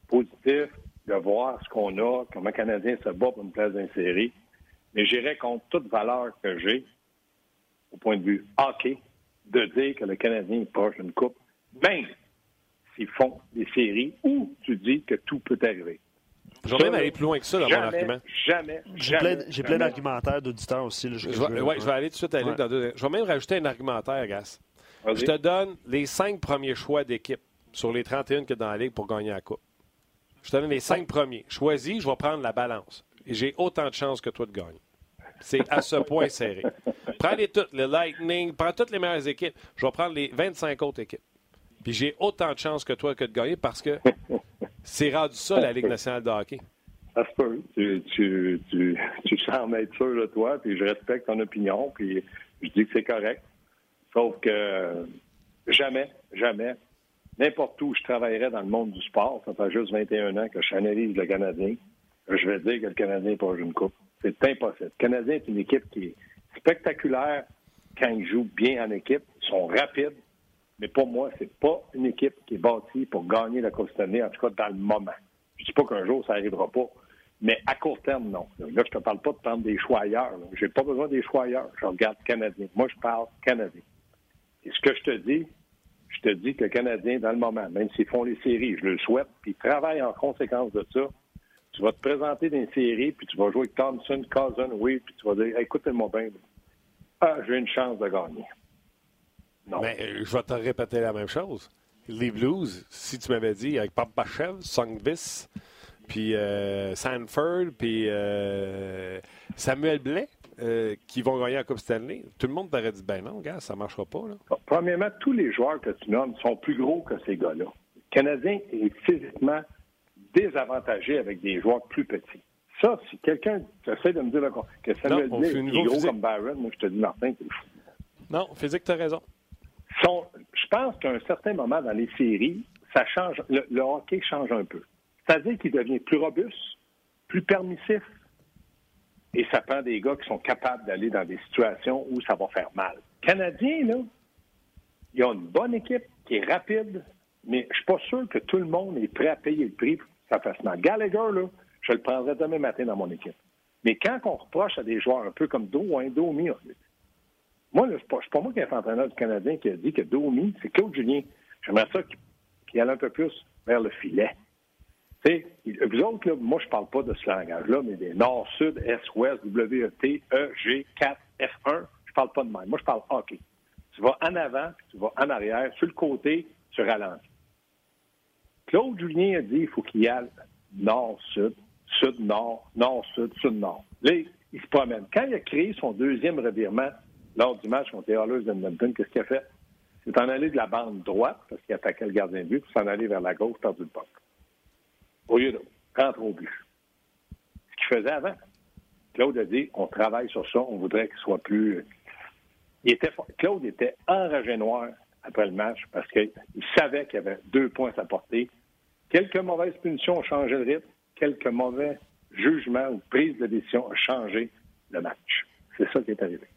positif de voir ce qu'on a, comment Canadien se bat pour une place d'insérie. Mais j'irai contre toute valeur que j'ai, au point de vue hockey, de dire que le Canadien est proche d'une coupe, même s'ils font des séries où tu dis que tout peut arriver. je vais même aller plus loin que ça dans mon jamais, argument. jamais, J'ai jamais, plein, j'ai plein jamais. d'argumentaires d'auditeurs aussi. là, Je que vais, veux- ouais, je vais aller tout de suite à Ouais. dans deux- Je vais même rajouter un argumentaire, Gas. Je te donne les cinq premiers choix d'équipe sur les 31 qu'il y a dans la Ligue pour gagner la Coupe. Je te donne les cinq premiers. Choisis, je vais prendre la balance. Et j'ai autant de chances que toi de gagner. C'est à ce point serré. Prends-les toutes, le Lightning, prends toutes les meilleures équipes. Je vais prendre les 25 autres équipes. Puis j'ai autant de chances que toi que de gagner parce que c'est rendu ça, la Ligue nationale de hockey. Ça se peut. Tu, tu, tu, tu sembles être sûr de toi, puis je respecte ton opinion, puis je dis que c'est correct. Sauf que jamais, jamais, n'importe où je travaillerais dans le monde du sport, ça fait juste 21 ans que j'analyse le Canadien, je vais dire que le Canadien n'est pas une coupe. C'est impossible. Le Canadien est une équipe qui est spectaculaire quand ils jouent bien en équipe. Ils sont rapides, mais pour moi, c'est pas une équipe qui est bâtie pour gagner la Coupe Stanley, en tout cas dans le moment. Je dis pas qu'un jour ça n'arrivera pas, mais à court terme, non. Là, je te parle pas de prendre des choix ailleurs. J'ai pas besoin des choix ailleurs. Je regarde Canadien. Moi, je parle Canadien. Et ce que je te dis, je te dis que le Canadien, dans le moment, même s'ils font les séries, je le souhaite, puis ils travaillent en conséquence de ça, tu vas te présenter dans une série, puis tu vas jouer avec Thompson, Cousin, oui, puis tu vas dire, écoutez-moi bien, ah, j'ai une chance de gagner. Non. Mais euh, je vais te répéter la même chose. Les Blues, si tu m'avais dit avec Papachev, Songvis, puis euh, Sanford, puis euh, Samuel Blais, euh, qui vont gagner la Coupe Stanley, tout le monde t'aurait dit ben non, gars, ça marchera pas. Là. Premièrement, tous les joueurs que tu nommes sont plus gros que ces gars-là. Le Canadien est physiquement désavantagé avec des joueurs plus petits. Ça, si quelqu'un essaie de me dire que Samuel Blais est gros physique. comme Byron, moi, je te dis, Martin, c'est fou. Non, physique, tu as raison. Je pense qu'à un certain moment dans les séries, ça change, le, hockey change un peu. C'est-à-dire qu'il devient plus robuste, plus permissif, et ça prend des gars qui sont capables d'aller dans des situations où ça va faire mal. Canadiens, là, ils ont une bonne équipe qui est rapide, mais je suis pas sûr que tout le monde est prêt à payer le prix pour que ça fasse mal. Gallagher, là, je le prendrais demain matin dans mon équipe. Mais quand on reproche à des joueurs un peu comme Domi, Domi, moi, c'est pas, pas moi qui est entraîneur du Canadien qui a dit que Domi, c'est Claude Julien. J'aimerais ça qu'il aille un peu plus vers le filet. Vous autres, là, moi, je parle pas de ce langage-là, mais des Nord, Sud, Est, Ouest, W, E, G, 4, F1, je parle pas de même. Moi, je parle hockey. Tu vas en avant, puis tu vas en arrière, sur le côté, tu ralentis. Claude Julien a dit qu'il faut qu'il y aille nord-sud, sud-nord, nord-sud, sud-nord. Là, il se promène. Quand il a créé son deuxième revirement lors du match contre les Oilers qu'est-ce qu'il a fait? C'est en aller de la bande droite, parce qu'il attaquait le gardien de but, puis s'en aller vers la gauche, perdu le puck. Au lieu de rentrer au but. faisais avant. Claude a dit, on travaille sur ça, on voudrait qu'il soit plus... Il était, Claude était enragé noir après le match parce qu'il savait qu'il y avait deux points à sa portée. Quelques mauvaises punitions ont changé le rythme, quelques mauvais jugements ou prises de décision ont changé le match. C'est ça qui est arrivé.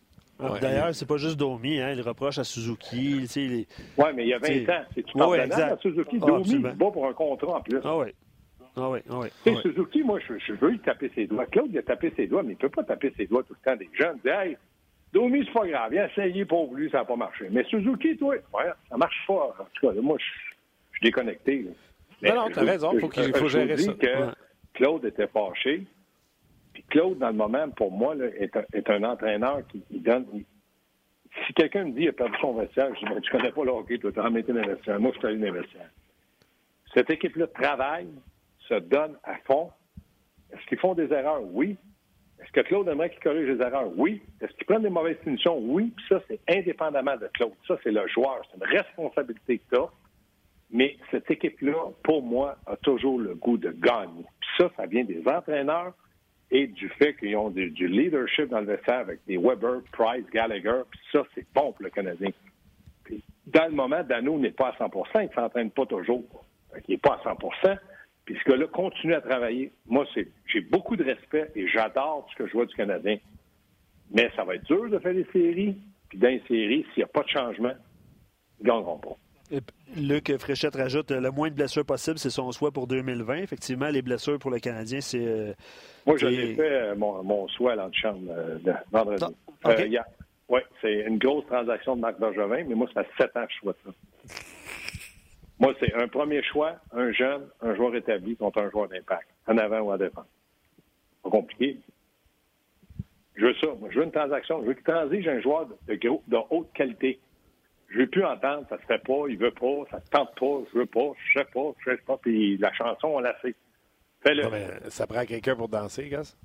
Ouais. D'ailleurs, c'est pas juste Domi, hein, il reproche à Suzuki. Tu sais, les... Oui, mais il y a 20 ans. C'est tout ouais, à Suzuki? Ah, Domi se bat pour un contrat en plus. Ah oui. Ah oui, ah oui. Tu sais, Suzuki, moi, je, je, veux lui taper ses doigts. Claude, il a tapé ses doigts, mais il ne peut pas taper ses doigts tout le temps des jeunes. Il dit, hey, Domi, c'est pas grave. Il a essayé pour lui, ça n'a pas marché. Mais Suzuki, toi, ouais, ça marche pas. En tout cas, moi, je, je suis déconnecté. Là. Non, non, t'as raison. Il faut, qu'il faut gérer ça. Que ouais. Claude était fâché. Puis Claude, dans le moment, pour moi, là, est, un, entraîneur qui donne. Si quelqu'un me dit qu'il a perdu son vestiaire, je dis bon, tu connais pas le hockey, toi, tu as remetté vestiaire. Moi, je suis allé dans les vestiaires. Cette équipe-là travaille, se donne à fond. Est-ce qu'ils font des erreurs? Oui. Est-ce que Claude aimerait qu'ils corrige les erreurs? Oui. Est-ce qu'ils prennent des mauvaises punitions? Oui. Puis ça, c'est indépendamment de Claude. Ça, c'est le joueur. C'est une responsabilité que tu as. Mais cette équipe-là, pour moi, a toujours le goût de gagner. Puis ça, ça vient des entraîneurs et du fait qu'ils ont du, leadership dans le vestiaire avec des Weber, Price, Gallagher. Puis ça, c'est bon pour le Canadien. Puis dans le moment, Dano n'est pas à 100% il ne s'entraîne pas toujours. Il n'est pas à 100 puis ce gars-là continue à travailler. Moi, c'est, j'ai beaucoup de respect et j'adore ce que je vois du Canadien. Mais ça va être dur de faire des séries. Puis dans les séries, s'il n'y a pas de changement, ils ne gagneront pas. Luc Fréchette rajoute le moins de blessures possible, c'est son souhait pour 2020. Effectivement, les blessures pour le Canadien, c'est. Euh, Moi, je l'ai fait, euh, mon, mon, souhait à l'antichambre euh, de vendredi. Ah, okay. yeah. Oui, c'est une grosse transaction de Marc Bergevin, mais moi, ça fait sept ans que je souhaite ça. Moi, c'est un premier choix, un jeune, un joueur établi contre un joueur d'impact, en avant ou en défense. Pas compliqué. Je veux ça. Moi, je veux une transaction. Je veux qu'il transige un joueur de, gros, de haute qualité. Je veux plus entendre, ça se fait pas, il veut pas, ça tente pas, je veux pas, je sais pas, je sais pas, puis la chanson, on l'a fait. Non, ça prend quelqu'un pour danser, Gas?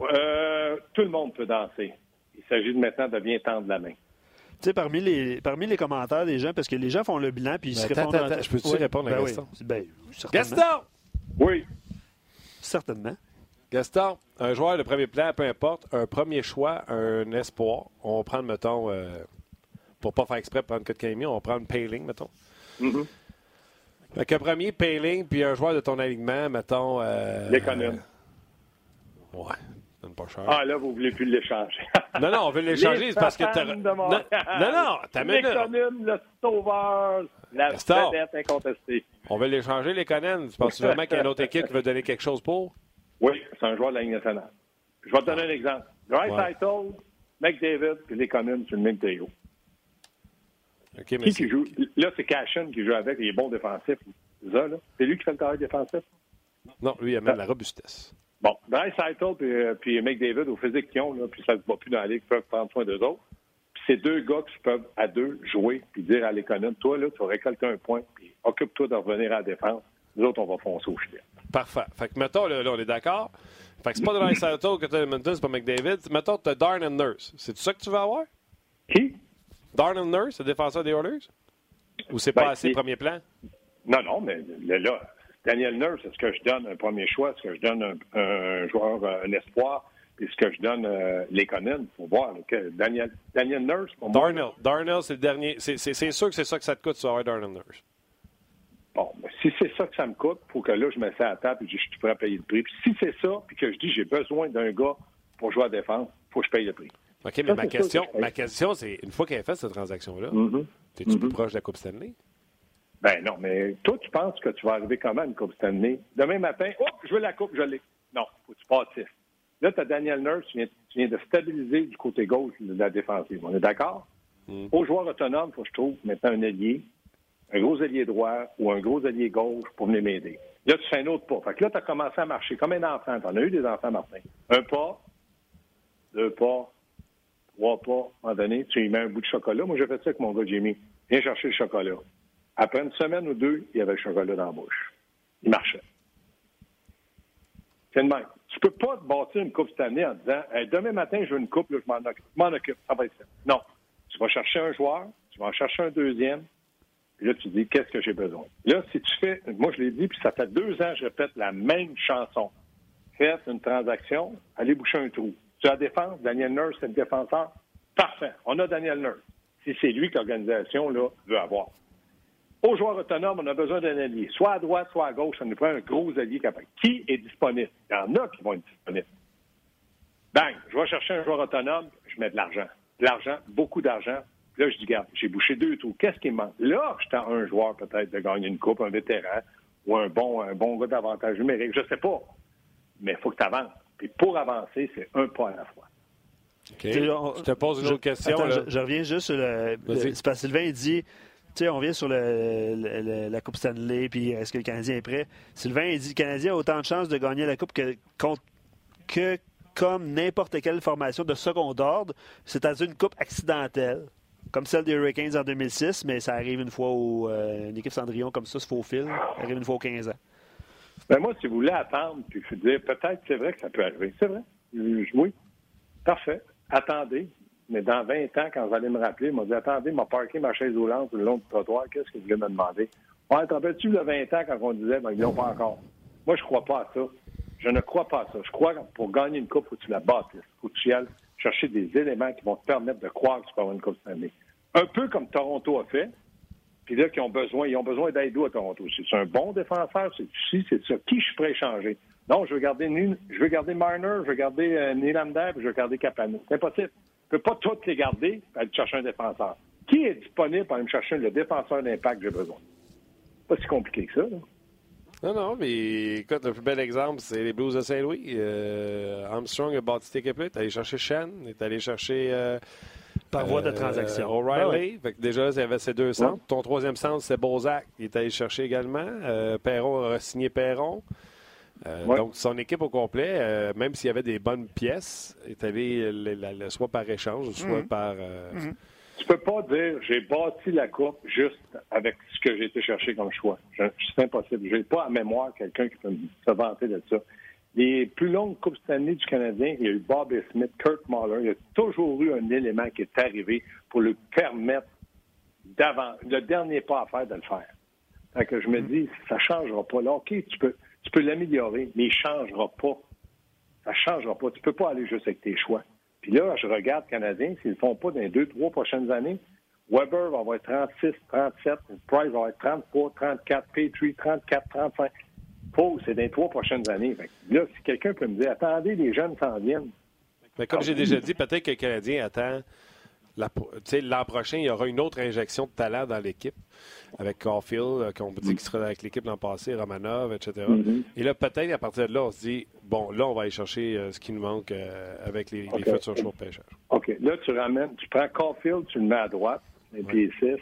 Euh, tout le monde peut danser. Il s'agit de maintenant de bien tendre la main. Tu sais, parmi les, parmi les commentaires des gens, parce que les gens font le bilan puis ils se répondent. Attends, attends, je peux-tu oui. répondre à ben Gaston? Oui. Ben, Gaston! Oui. Certainement. Gaston, un joueur de premier plan, peu importe, un premier choix, un espoir. On va prendre, mettons, euh, pour pas faire exprès, prendre Kotkaniemi, on va prendre Payling, mettons. Mm -hmm. Fait qu'un premier Payling, puis un joueur de ton alignement, mettons. Euh. Euh, ouais. Pas cher. Ah, là, vous voulez plus l'échanger. non, non, on veut l'échanger, c'est parce que t'as. Non, non, non, t'as mis. L'économe, le sauveur, la vedette incontestée. On veut l'échanger, les Conan. Tu penses vraiment qu'il y a une autre équipe qui veut donner quelque chose pour? Oui, c'est un joueur de la Ligue nationale. Je vais te donner un exemple. Dry ouais. Title, McDavid, puis les Conan, c'est le même qui, qui joue? Là, c'est Cashin qui joue avec, il est bon défensif. C'est lui qui fait le travail défensif? Non, lui, il amène la robustesse. Bon, Dreisaitl puis, euh, puis McDavid, au physique qu'ils ont, là, puis ça ne se bat plus dans la ligue, peuvent prendre soin d'eux autres. Puis c'est deux gars qui peuvent, à deux, jouer, puis dire à l'économie, toi, là, tu vas récolter un point, puis occupe-toi de revenir à la défense. Nous autres, on va foncer au filet. Parfait. Fait que, mettons, là, là on est d'accord. Fait que c'est pas Dreisaitl que tu as Edmonton, c'est pas McDavid. Mettons, tu as Darn and Nurse. C'est ça que tu veux avoir? Qui? Darn and Nurse, le défenseur des Oilers? Ou c'est pas Ben, assez c'est- premier plan? Non, non, mais là, là, Daniel Nurse, est-ce que je donne un premier choix? Est-ce que je donne un, un joueur, euh, un espoir? Puis est-ce que je donne euh, l'économie? Il faut voir. que Daniel, Daniel Nurse, pour moi, Darnell. Darnell, c'est le dernier. C'est sûr que c'est ça que ça te coûte, avoir Darnell Nurse. Bon, ben, si c'est ça que ça me coûte, il faut que là, je me ça à la table et je suis prêt à payer le prix. Puis si c'est ça, puis que je dis j'ai besoin d'un gars pour jouer à la défense, il faut que je paye le prix. OK, mais Ça, ma question, que ma question, c'est une fois qu'elle a fait cette transaction-là, Mhm. t'es-tu plus Mhm. proche de la Coupe Stanley? Ben non, mais toi, tu penses que tu vas arriver comment à une Coupe Stanley? Demain matin, oh, je veux la Coupe, je l'ai. Non, faut que tu bâtisses. Là, tu as Daniel Nurse, tu viens, tu viens de stabiliser du côté gauche de la défensive. On est d'accord? Mm. Aux joueurs autonomes, il faut que je trouve maintenant un allié, un gros allié droit ou un gros allié gauche pour venir m'aider. Là, tu fais un autre pas. Fait que là, tu as commencé à marcher comme un enfant. Tu en as eu des enfants, Martin. Un pas, deux pas, trois pas. À un moment donné, tu mets un bout de chocolat. Moi, j'ai fait ça avec mon gars Jimmy. Viens chercher le chocolat. Après une semaine ou deux, il y avait le chocolat dans la bouche. Il marchait. C'est le même. Tu peux pas te bâtir une coupe cette année en disant demain matin, je veux une coupe, je m'en occupe. Je m'en occupe, ça va être ça. Non. Tu vas chercher un joueur, tu vas en chercher un deuxième, puis là, tu dis qu'est-ce que j'ai besoin? Là, si tu fais, moi je l'ai dit, puis ça fait deux ans je répète la même chanson. faites une transaction, allez boucher un trou. Sur la défense, Daniel Nurse, c'est le défenseur. Parfait. On a Daniel Nurse. Si c'est lui que l'organisation veut avoir. Aux joueurs autonomes, on a besoin d'un allié. Soit à droite, soit à gauche, on nous prend un gros allié capable. Qui est disponible? Il y en a qui vont être disponibles. Bang! Je vais chercher un joueur autonome, je mets de l'argent. De l'argent, beaucoup d'argent. Là, je dis, regarde, j'ai bouché deux trous. Qu'est-ce qui me manque? Là, je tends un joueur peut-être de gagner une coupe, un vétéran, ou un bon, un bon gars d'avantage numérique. Je ne sais pas. Mais il faut que tu avances. Puis pour avancer, c'est un pas à la fois. Je te pose une autre question. Attends, là. je, je reviens juste sur le. parce que Sylvain il dit. Tu sais, on vient sur le, le- le- la Coupe Stanley, puis est-ce que le Canadien est prêt? Sylvain, il dit le Canadien a autant de chances de gagner la Coupe que, contre- que comme n'importe quelle formation de second ordre, c'est-à-dire une Coupe accidentelle, comme celle des Hurricanes en 2006, mais ça arrive une fois où euh, une équipe Cendrillon comme ça se faufile, ça arrive une fois aux 15 ans. Ben moi, si vous voulez attendre, puis je dire, peut-être c'est vrai que ça peut arriver. C'est vrai. Oui. Parfait. Attendez. Mais dans 20 ans, quand vous allez me rappeler, m'ont dit Attendez, m'a parqué ma chaise roulante le long du trottoir, qu'est-ce que vous voulez me demander? Ouais, te rappelles-tu le 20 ans quand on disait ben, ils l'ont pas encore? Moi, je crois pas à ça. Je ne crois pas à ça. Je crois que pour gagner une coupe, il faut que tu la bâtisses. Il faut que tu ailles chercher des éléments qui vont te permettre de croire que tu peux avoir une coupe cette année. Un peu comme Toronto a fait. Puis là, qui ont besoin, ils ont besoin d'aide à Toronto. C'est un bon défenseur, c'est si, c'est ça. Qui je suis prêt à? Non, je veux garder je veux garder Marner, je veux garder euh, Nylander, puis je veux garder Capano. C'est impossible. Je peux pas toutes les garder et aller chercher un défenseur. Qui est disponible pour aller me chercher le défenseur d'impact que j'ai besoin? Pas si compliqué que ça. là. Non, non, mais écoute, le plus bel exemple, c'est les Blues de Saint-Louis. Euh, Armstrong a bâti. Il est allé chercher Shen, est allé chercher. euh, Par voie de euh, transaction. O'Reilly. Ben déjà, il y avait ces deux centres. Ton troisième centre, c'est Bozak. Il est allé chercher également. Euh, Perron a signé Perron. Euh, Ouais. Donc, son équipe au complet, euh, même s'il y avait des bonnes pièces, est allé le- la- le- soit par échange, soit Mhm. par. euh, Tu peux pas dire j'ai bâti la coupe juste avec ce que j'ai été chercher comme choix. Je- C'est impossible. J'ai pas à mémoire quelqu'un qui peut me- se vanter de ça. Les plus longues coupes cette année du Canadien, il y a eu Bob Smith, Kurt Mahler. Il y a toujours eu un élément qui est arrivé pour lui permettre d'avant, le dernier pas à faire de le faire. Fait que je me dis, ça changera pas. Là, OK, tu peux, tu peux l'améliorer, mais il changera pas. Ça changera pas. Tu peux pas aller juste avec tes choix. Puis là, je regarde Canadiens, s'ils ne le font pas dans les deux, trois prochaines années, Weber va avoir 36, 37, Price va avoir 33, 34, Petrie, 34, 35. C'est dans les trois prochaines années. Là, si quelqu'un peut me dire, attendez, les jeunes s'en viennent. Mais comme j'ai déjà dit, peut-être que le Canadien attend. la- L'an prochain, il y aura une autre injection de talent dans l'équipe avec Caulfield, euh, qu'on dit qu'il sera avec l'équipe l'an passé, Romanov, etc. Mm-hmm. Et là, peut-être à partir de là, on se dit bon, là, on va aller chercher euh, ce qui nous manque euh, avec les, futurs choix de pêcheurs. OK. Là, tu ramènes, tu prends Caulfield, tu le mets à droite, les pieds 6,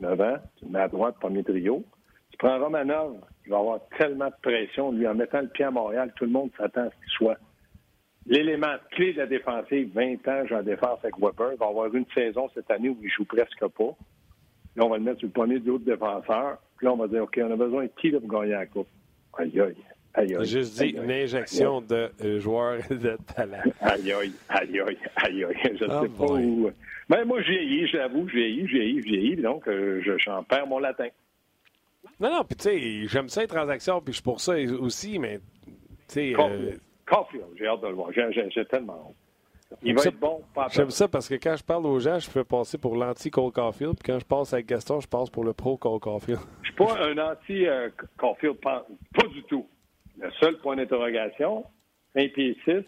9 ans, tu le mets à droite, premier trio. Tu prends Romanov, il va avoir tellement de pression, lui, en mettant le pied à Montréal, tout le monde s'attend à ce qu'il soit l'élément clé de la défensive. 20 ans, j'ai en défense avec Weber. Il va avoir une saison cette année où il joue presque pas. Là, on va le mettre sur le premier duo de défenseurs. Puis là, on va dire, OK, on a besoin de qui là, pour gagner la Coupe? Aïe, aïe. Aïe, aïe. J'ai juste dit une aïe. injection de euh, joueurs de talent. Aïe, aïe, aïe, aïe, aïe. Je ne Ah, sais pas boy. où. Mais moi, je vieillis, je l'avoue, je vieillis, je vieillis, je vieillis. Donc, euh, je- j'en perds mon latin. Non, non, puis tu sais, j'aime ça les transactions, puis je suis pour ça aussi, mais tu sais. euh, Caulfield, j'ai hâte de le voir. J'ai- tellement hâte. Il va être bon. J'aime ça parce que quand je parle aux gens, je fais passer pour l'anti-Cole Caulfield, puis quand je passe avec Gaston, je passe pour le pro-Cole Caulfield. Je suis pas un anti-Caulfield, pas, pas du tout. Le seul point d'interrogation, 1 pied 6,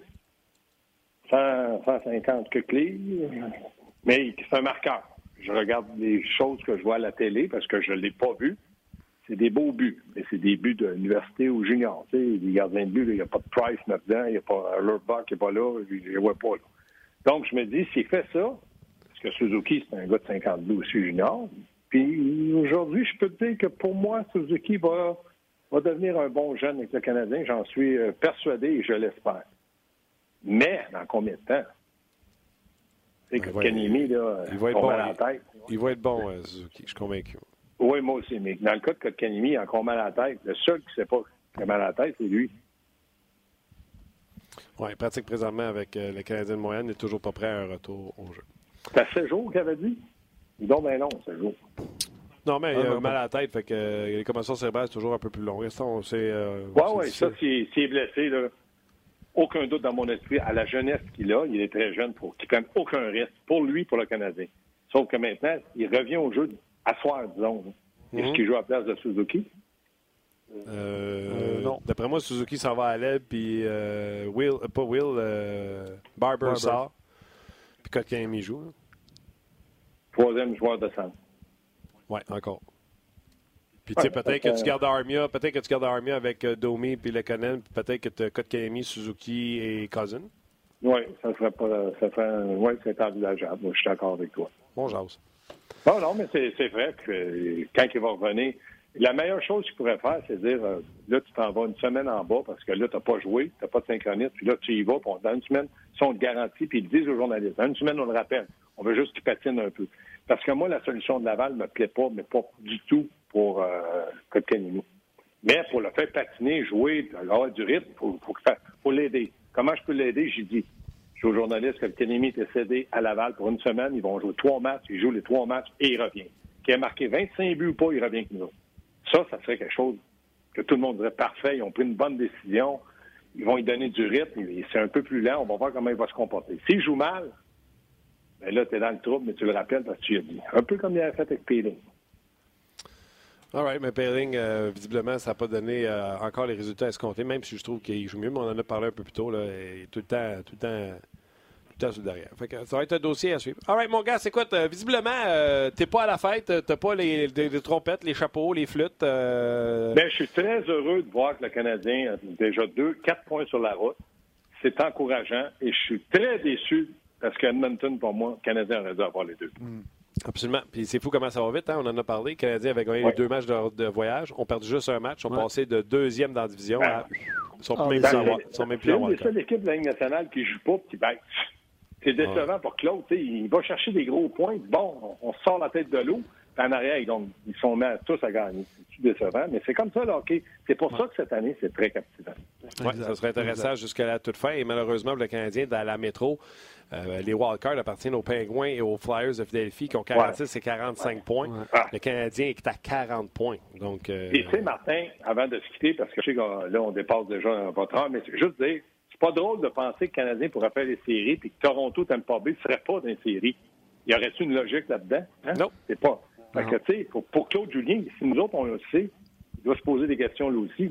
100, 150 que livres, mais c'est un marqueur. Je regarde les choses que je vois à la télé parce que je ne l'ai pas vu. C'est des beaux buts, mais c'est des buts de l'université ou junior. Tu sais, les gardiens de but, il n'y a pas de Price là-dedans, il n'y a pas Lurbuck qui n'est pas là, je ne les vois pas là. Donc, je me dis, s'il fait ça, parce que Suzuki, c'est un gars de 52 aussi junior, puis aujourd'hui, je peux te dire que pour moi, Suzuki va, va devenir un bon jeune avec le Canadien. J'en suis euh, persuadé et je l'espère. Mais dans combien de temps? Tu sais que Kanimi, là, il va être on bon, à la il- tête. Il va être bon, euh, Suzuki, je suis convaincu. Oui, moi aussi. Mais dans le cas de Kotkaniemi, il a encore mal à la tête. Le seul qui ne sait pas qu'il a mal à la tête, c'est lui. Oui, il pratique présentement avec euh, le Canadien de Montréal, il n'est toujours pas prêt à un retour au jeu. C'est à 16 jours qu'il avait dit? Ils ont bien long, 16 jours. Non, mais il Ah, a non, mal à la tête, fait que euh, les commotions cérébrales, c'est toujours un peu plus long. Ça, on sait, euh, Oui, oui, ça, s'il s'il est blessé, là, aucun doute dans mon esprit à la jeunesse qu'il a. Il est très jeune pour qu'il prenne aucun risque pour lui, pour le Canadien. Sauf que maintenant, il revient au jeu à soir, disons. Est-ce qu'il joue à la place de Suzuki? Euh, non. D'après moi, Suzuki s'en va à l'aile, puis euh, Will, pas Will, Barber, Barber, sort, puis Kotkaniemi joue. Là. Troisième joueur de centre. Oui, encore. Puis, tu sais, peut-être que tu gardes Armia, peut-être que tu gardes Armia avec euh, Domi puis Lekonen, puis peut-être que tu as Kotkaniemi, Suzuki et Cousin. Oui, ça serait pas. Ça ferait, oui, c'est envisageable. Moi, je suis d'accord avec toi. Bon, jase. Non, non, mais c'est vrai que quand il va revenir, la meilleure chose qu'il pourrait faire, c'est dire euh, là, tu t'en vas une semaine en bas parce que là, tu n'as pas joué, tu n'as pas de synchronisme, puis là, tu y vas, puis dans une semaine, ils sont garantis, puis ils disent aux journalistes. Dans une semaine, on le rappelle. On veut juste qu'il patine un peu. Parce que moi, la solution de Laval ne me plaît pas, mais pas du tout pour euh, Mais pour le faire patiner, jouer, avoir du rythme, il faut, faut, l'aider. Comment je peux l'aider? J'ai dit. Aux journalistes que le Kenemi était cédé à Laval pour une semaine. Ils vont jouer trois matchs. Il joue les trois matchs et il revient. Qu'il a marqué 25 buts ou pas, il revient avec nous. Ça, ça serait quelque chose que tout le monde dirait parfait. Ils ont pris une bonne décision. Ils vont lui donner du rythme. C'est un peu plus lent. On va voir comment il va se comporter. S'il joue mal, ben là, tu es dans le trouble, mais tu le rappelles parce que tu as dit. Un peu comme il avait fait avec Peeling. All right, mais Peeling, euh, visiblement, ça n'a pas donné euh, encore les résultats escomptés, même si je trouve qu'il joue mieux, mais on en a parlé un peu plus tôt. Tout le temps, tout le temps, tout le temps sur derrière. Fait que ça va être un dossier à suivre. All right, mon gars, c'est quoi? Visiblement, euh, tu n'es pas à la fête, tu n'as pas les, les, trompettes, les chapeaux, les flûtes. Ben, je suis très heureux de voir que le Canadien a déjà deux, quatre points sur la route. C'est encourageant et je suis très déçu parce qu'Edmonton, pour moi, le Canadien aurait dû avoir les deux. Hmm. Absolument. Puis c'est fou comment ça va vite. Hein? On en a parlé. Le Canadien avait gagné les deux matchs de, voyage. On perdu juste un match. On passait de deuxième dans la division à. Ils sont, même, sont même plus C'est une seule équipe de la Ligue nationale qui ne joue pas qui baisse. C'est décevant pour Claude. Il va chercher des gros points. Bon, on, sort la tête de l'eau. En arrière, donc, ils sont tous à gagner. C'est décevant, mais c'est comme ça le hockey. C'est pour ça que cette année, c'est très captivant. Oui, ça serait intéressant jusqu'à la toute fin. Et malheureusement, le Canadien, dans la métro, euh, les wildcards appartiennent aux Pingouins et aux Flyers de Philadelphie qui ont 46 et 45 points. Le Canadien est à 40 points. Donc, euh, Et tu sais, Martin, avant de se quitter, parce que je sais que là, on dépasse déjà votre heure, mais c'est juste dire, pas drôle de penser que le Canadien pourrait faire les séries puis que Toronto, Tampa Bay ne serait pas dans les séries. Y aurait-il une logique là-dedans? Hein? Non. C'est pas. Fait que, tu sais, pour, pour, Claude Julien, si nous autres, on le sait, il doit se poser des questions là aussi.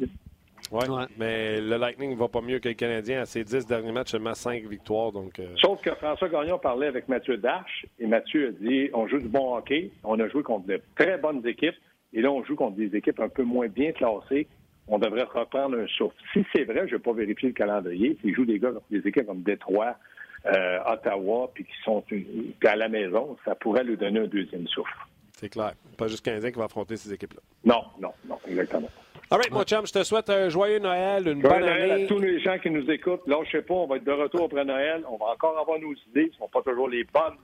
Oui, ouais. mais le Lightning ne va pas mieux que le Canadien. À ses dix derniers matchs, seulement cinq victoires. Donc, euh, Sauf que François Gagnon parlait avec Mathieu Dash et Mathieu a dit on joue du bon hockey, on a joué contre de très bonnes équipes et là, on joue contre des équipes un peu moins bien classées. On devrait reprendre un souffle. Si c'est vrai, je ne vais pas vérifier le calendrier. S'ils jouent des gars, des équipes comme Détroit, euh, Ottawa, puis qui sont à la maison, ça pourrait lui donner un deuxième souffle. C'est clair. Pas juste Canadien qui va affronter ces équipes-là. Non, non, non, exactement. All right, mon chum, je te souhaite un joyeux Noël, une bonne Noël année. à tous les gens qui nous écoutent. Là, je sais pas, on va être de retour après Noël. On va encore avoir nos idées. Ce ne sont pas toujours les bonnes,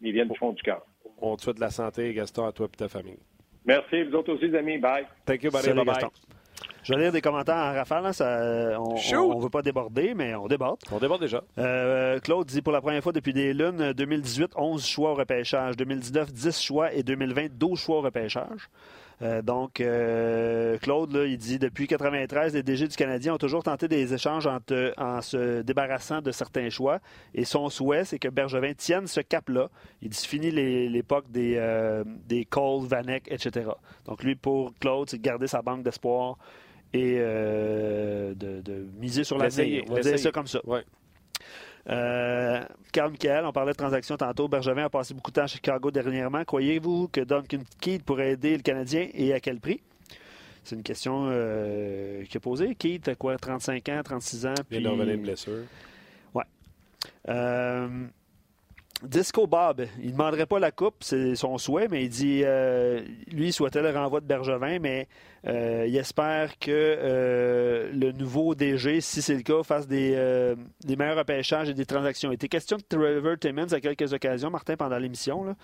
mais ils viennent du fond du cœur. On te souhaite de la santé, Gaston, à toi et ta famille. Merci. Vous autres aussi, les amis. Bye. Thank you, buddy. Bye bye. Je vais lire des commentaires en rafale. Hein, ça, on ne veut pas déborder, mais on déborde. On déborde déjà. Euh, Claude dit pour la première fois depuis des lunes, 2018, 11 choix au repêchage. 2019, 10 choix. Et 2020, 12 choix au repêchage. Euh, donc, euh, Claude, là, il dit depuis 93, les DG du Canadien ont toujours tenté des échanges en, en se débarrassant de certains choix. Et son souhait, c'est que Bergevin tienne ce cap-là. Il dit fini l'époque des, euh, des Cole, Vanek, etc. Donc, lui, pour Claude, c'est garder sa banque d'espoir et de, de, miser sur l'avenir. On va dire ça comme ça. Ouais. Euh, Carl Michael, on parlait de transactions tantôt. Bergevin a passé beaucoup de temps à Chicago dernièrement. Croyez-vous que Duncan Keith pourrait aider le Canadien et à quel prix? C'est une question euh, qui est posée. Keith a quoi, 35 ans, 36 ans? Puis... Il une blessure. Ouais. Euh, Disco Bob, il ne demanderait pas la coupe, c'est son souhait, mais il dit, euh, lui, il souhaitait le renvoi de Bergevin, mais euh, il espère que euh, le nouveau DG, si c'est le cas, fasse des, meilleurs repêchages et des transactions. Il était question de Trevor Timmons à quelques occasions, Martin, pendant l'émission,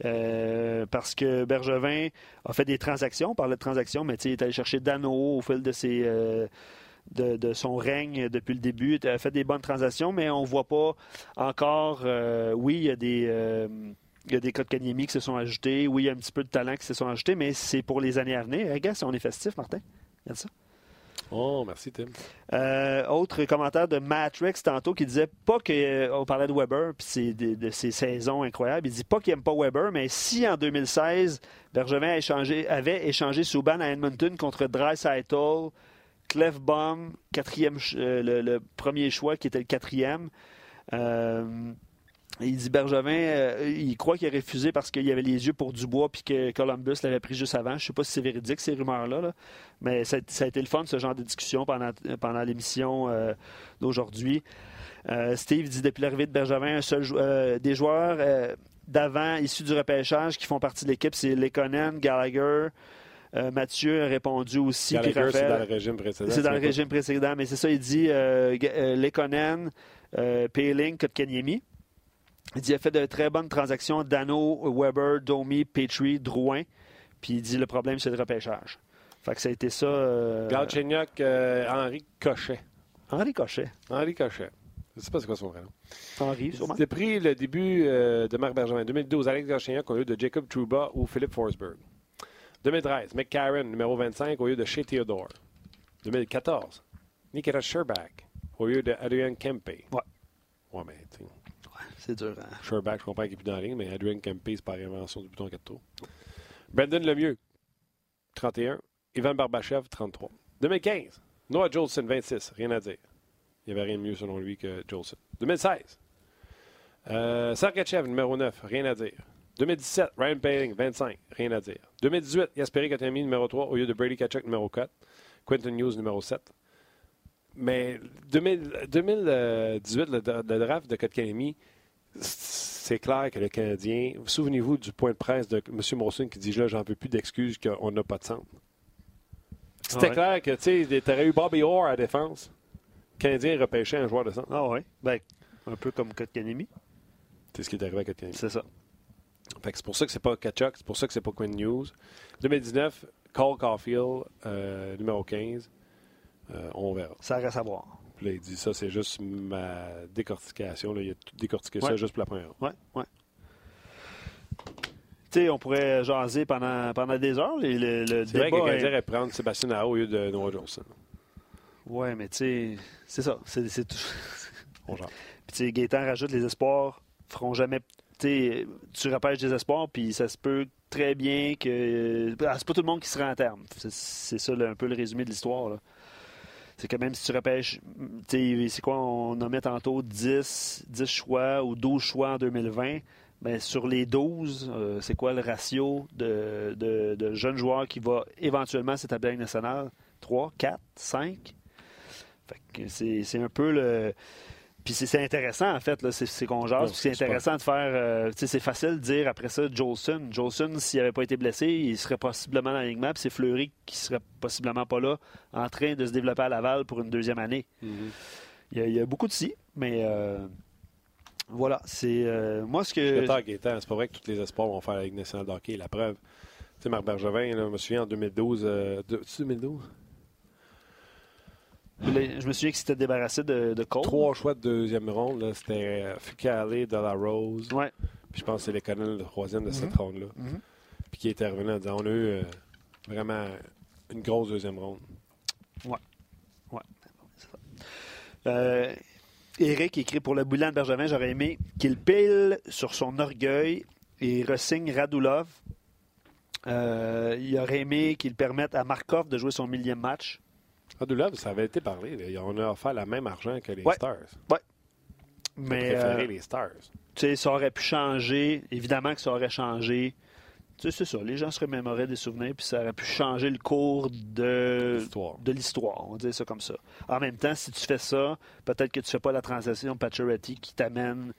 parce que Bergevin a fait des transactions, on parlait de transactions, mais il est allé chercher Dano au fil de ses de, son règne depuis le début. Il a fait des bonnes transactions, mais on ne voit pas encore. Euh, oui, il y a des. Euh, il y a des codes qui se sont ajoutés. Oui, il y a un petit peu de talent qui se sont ajoutés, mais c'est pour les années à venir. Regarde si on est festif, Martin. Regarde ça. Oh, merci, Tim. Euh, autre commentaire de Matrix tantôt qui disait pas que. Euh, on parlait de Weber puis de, de, ses saisons incroyables. Il dit pas qu'il aime pas Weber, mais si en 2016, Bergevin a échangé, avait échangé Souban à Edmonton contre Dreisaitl, Clefbaum, quatrième, euh, le, premier choix qui était le quatrième. Euh, il dit Bergevin, euh, il croit qu'il a refusé parce qu'il avait les yeux pour Dubois puis que Columbus l'avait pris juste avant. Je ne sais pas si c'est véridique ces rumeurs-là, là. mais ça, a été le fun, ce genre de discussion pendant, l'émission d'aujourd'hui. Steve dit depuis l'arrivée de Bergevin, un seul des joueurs d'avant issus du repêchage qui font partie de l'équipe, c'est Lekonen, Gallagher. Mathieu a répondu aussi. C'est dans le régime précédent. C'est dans le régime précédent, mais c'est ça, il dit Lekonen, Payling, Kotkaniemi. Il dit qu'il a fait de très bonnes transactions. Dano, Weber, Domi, Petrie, Drouin. Puis il dit le problème, c'est le repêchage. Fait que ça a été ça. Euh... Galchenyuk, euh, Henri Cochet. Henri Cochet. Henri Cochet. Je ne sais pas c'est quoi son prénom. Henri, sûrement. C'était pris le début euh, de Marc Bergevin. 2012, Alex Galchenyuk au lieu de Jacob Trouba ou Philippe Forsberg. 2013, McCarron, numéro 25, au lieu de Shea Theodore. 2014, Nikita Sherbak, au lieu de Adrian Kempe. Ouais. Ouais, mais c'est dur. Hein? Sherback, je comprends qu'il n'est plus dans la ligne, mais Adrian Kempe, c'est par invention du bouton 4 tours. Brandon Lemieux, 31. Ivan Barbachev, 33. 2015, Noah Jolson, 26. Rien à dire. Il n'y avait rien de mieux selon lui que Jolson. 2016, euh, Sargachev, numéro 9. Rien à dire. 2017, Ryan Paling, 25. Rien à dire. 2018, Yasperi Kotami, numéro 3, au lieu de Brady Kachuk, numéro 4. Quentin News, numéro 7. Mais 2000, 2018, le, le draft de Kotkaniemi, c'est clair que le Canadien. Souvenez-vous du point de presse de M. Monson qui dit là, j'en veux plus d'excuses qu'on n'a pas de centre. C'était ouais. clair que tu aurais eu Bobby Orr à défense. Le Canadien repêchait un joueur de centre. Ah oui. Ben, un peu comme Kotkanemi. C'est ce qui est arrivé à Kotkanemi. C'est ça. C'est pour ça que c'est pas Kachuk, c'est pour ça que c'est pas Quinn News. 2019, Cole Caulfield, euh, numéro 15. Euh, on verra. Ça reste à voir. Puis là, il dit ça, c'est juste ma décortication. Là. Il a tout décortiqué ouais. ça juste pour la première. Oui, oui. Tu sais, on pourrait jaser pendant, pendant des heures. Le, le c'est vrai que est... prendre Sébastien Naro au lieu de Noah Johnson. Oui, mais tu sais, c'est ça. C'est, c'est tout. on genre. Puis tu sais, Gaétan rajoute les espoirs, feront jamais. Tu repêches des espoirs, puis ça se peut très bien que. Ah, c'est pas tout le monde qui sera en terme. C'est, ça un peu le résumé de l'histoire. C'est que même si tu repêches, c'est quoi, on met tantôt 10, 10 choix ou 12 choix en 2020, bien, sur les 12, euh, c'est quoi le ratio de, jeunes joueurs qui va éventuellement s'établir à nationale? 3, 4, 5? Fait que c'est un peu le... Puis c'est intéressant, en fait, c'est qu'on jase. c'est intéressant de faire. Euh, c'est facile de dire après ça Jolson. Jolson, s'il n'avait pas été blessé, il serait possiblement dans l'alignement. Puis c'est Fleury qui serait possiblement pas là, en train de se développer à Laval pour une deuxième année. Mm -hmm. il, y a, il, y a, beaucoup de si, mais euh, voilà. C'est euh, moi ce que. C'est pas vrai que tous les espoirs vont faire la Ligue nationale de hockey. La preuve, tu sais, Marc Bergevin, là, je me souviens en 2012. De, 2012 je me souviens que c'était débarrassé de, de Cole. Trois choix de deuxième ronde. C'était Ficale, De La Rose. Ouais. Puis je pense que c'est les Connell, le troisième de cette ronde-là. Mm -hmm. Puis qui était revenu en disant on a eu euh, vraiment une grosse deuxième ronde. Ouais. Ouais. Euh, Eric écrit pour le Boulan de Bergevin j'aurais aimé qu'il pile sur son orgueil et ressigne Radulov. Euh, il aurait aimé qu'il permette à Markov de jouer son millième match. Radulov, ça avait été parlé. On a offert le même argent que les ouais. Stars. Oui. Mais. préféré euh, les Stars. Tu sais, ça aurait pu changer. Évidemment que ça aurait changé. Tu sais, c'est ça. Les gens se remémoraient des souvenirs, puis ça aurait pu changer le cours de l'histoire. On va dire ça comme ça. En même temps, si tu fais ça, peut-être que tu ne fais pas la transaction Pacioretty qui t'amène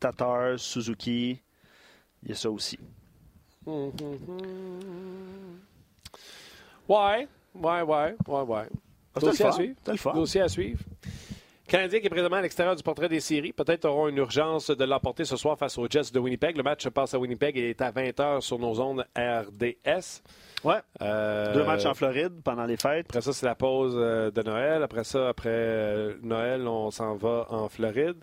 Tatar, Suzuki. Il y a ça aussi. Mm -hmm. Ouais, ouais, ouais, ouais, ouais. Ah, Dossier à suivre. Dossier à suivre. Canadien qui est présentement à l'extérieur du portrait des séries. Peut-être auront une urgence de l'emporter ce soir face aux Jets de Winnipeg. Le match se passe à Winnipeg et est à 20h sur nos zones RDS. Ouais. Euh, Deux matchs en Floride pendant les fêtes. Après ça, c'est la pause de Noël. Après ça, après euh, Noël, on s'en va en Floride.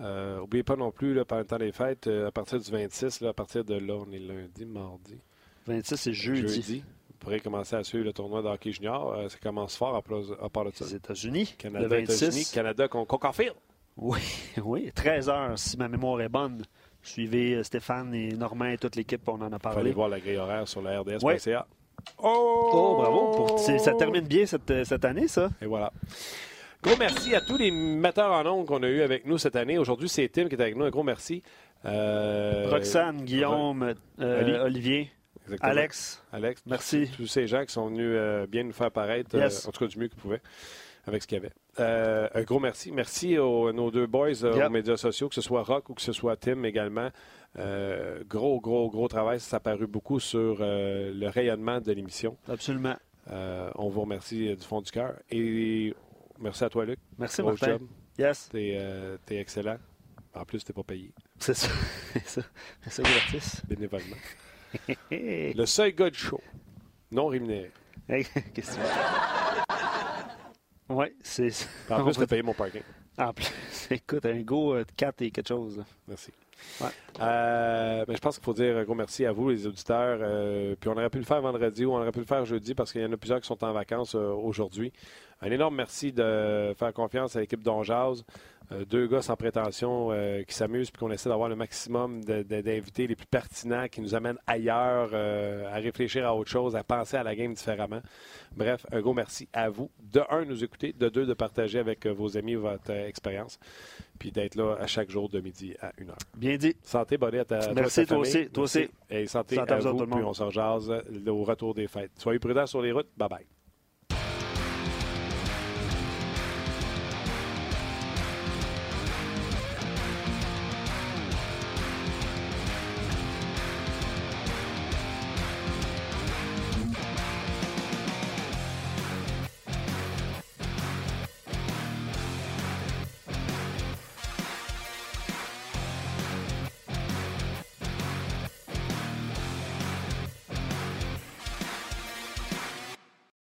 Euh, N'oubliez pas non plus, là, pendant le temps des fêtes, euh, à partir du 26, là, à partir de là, on est lundi, mardi. 26, c'est jeudi. jeudi. Pourrez commencer à suivre le tournoi de hockey junior. Euh, ça commence fort à, part de ça. Les États-Unis, Canada, le 26. États-Unis, Canada contre Concorfield. Oui, oui. 13 heures, si ma mémoire est bonne. Suivez euh, Stéphane et Normand et toute l'équipe, on en a parlé. voir la grille horaire sur la RDS.ca. Ouais. Oh! Oh, bravo. Pour- Ça termine bien cette, euh, cette année, ça. Et voilà. Gros merci à tous les metteurs en ondes qu'on a eu avec nous cette année. Aujourd'hui, c'est Tim qui est avec nous. Un gros merci. Euh, Roxane, Guillaume, euh, Oli. Olivier, exactement. Alex. Alex. Merci. Tous ces gens qui sont venus euh, bien nous faire paraître, euh, en tout cas du mieux qu'ils pouvaient, avec ce qu'il y avait. Euh, un gros merci. Merci aux, nos deux boys Yep. aux médias sociaux, que ce soit Rock ou que ce soit Tim également. Gros, gros, gros travail. Ça a paru beaucoup sur le rayonnement de l'émission. Absolument. On vous remercie du fond du cœur. Et merci à toi, Luc. Merci, Gros Martin. job. Yes. T'es excellent. En plus, t'es pas payé C'est ça. C'est ça. C'est ça, gratis. bénévolement. Le seul gars du show, non rémunéré. Hey, Qu'est-ce que tu? Oui, c'est ça. En plus, va- t'as payé mon parking. En plus, écoute, un go euh, 4 et quelque chose. là. Merci. Ouais. Euh, ben, je pense qu'il faut dire un gros merci à vous, les auditeurs. Euh, puis on aurait pu le faire vendredi ou on aurait pu le faire jeudi parce qu'il y en a plusieurs qui sont en vacances euh, aujourd'hui. Un énorme merci de faire confiance à l'équipe d'Onjaz. Euh, deux gars sans prétention euh, qui s'amusent puis qu'on essaie d'avoir le maximum d'invités les plus pertinents qui nous amènent ailleurs, euh, à réfléchir à autre chose, à penser à la game différemment. Bref, un gros merci à vous. De un, nous écouter. De deux, de partager avec vos amis votre expérience. Puis d'être là à chaque jour de midi à 1h. Bien dit. Santé, bonne à Merci, toi aussi, toi aussi. Et santé, Santé à vous puis on se rejase au retour des fêtes. Soyez prudents sur les routes. Bye bye.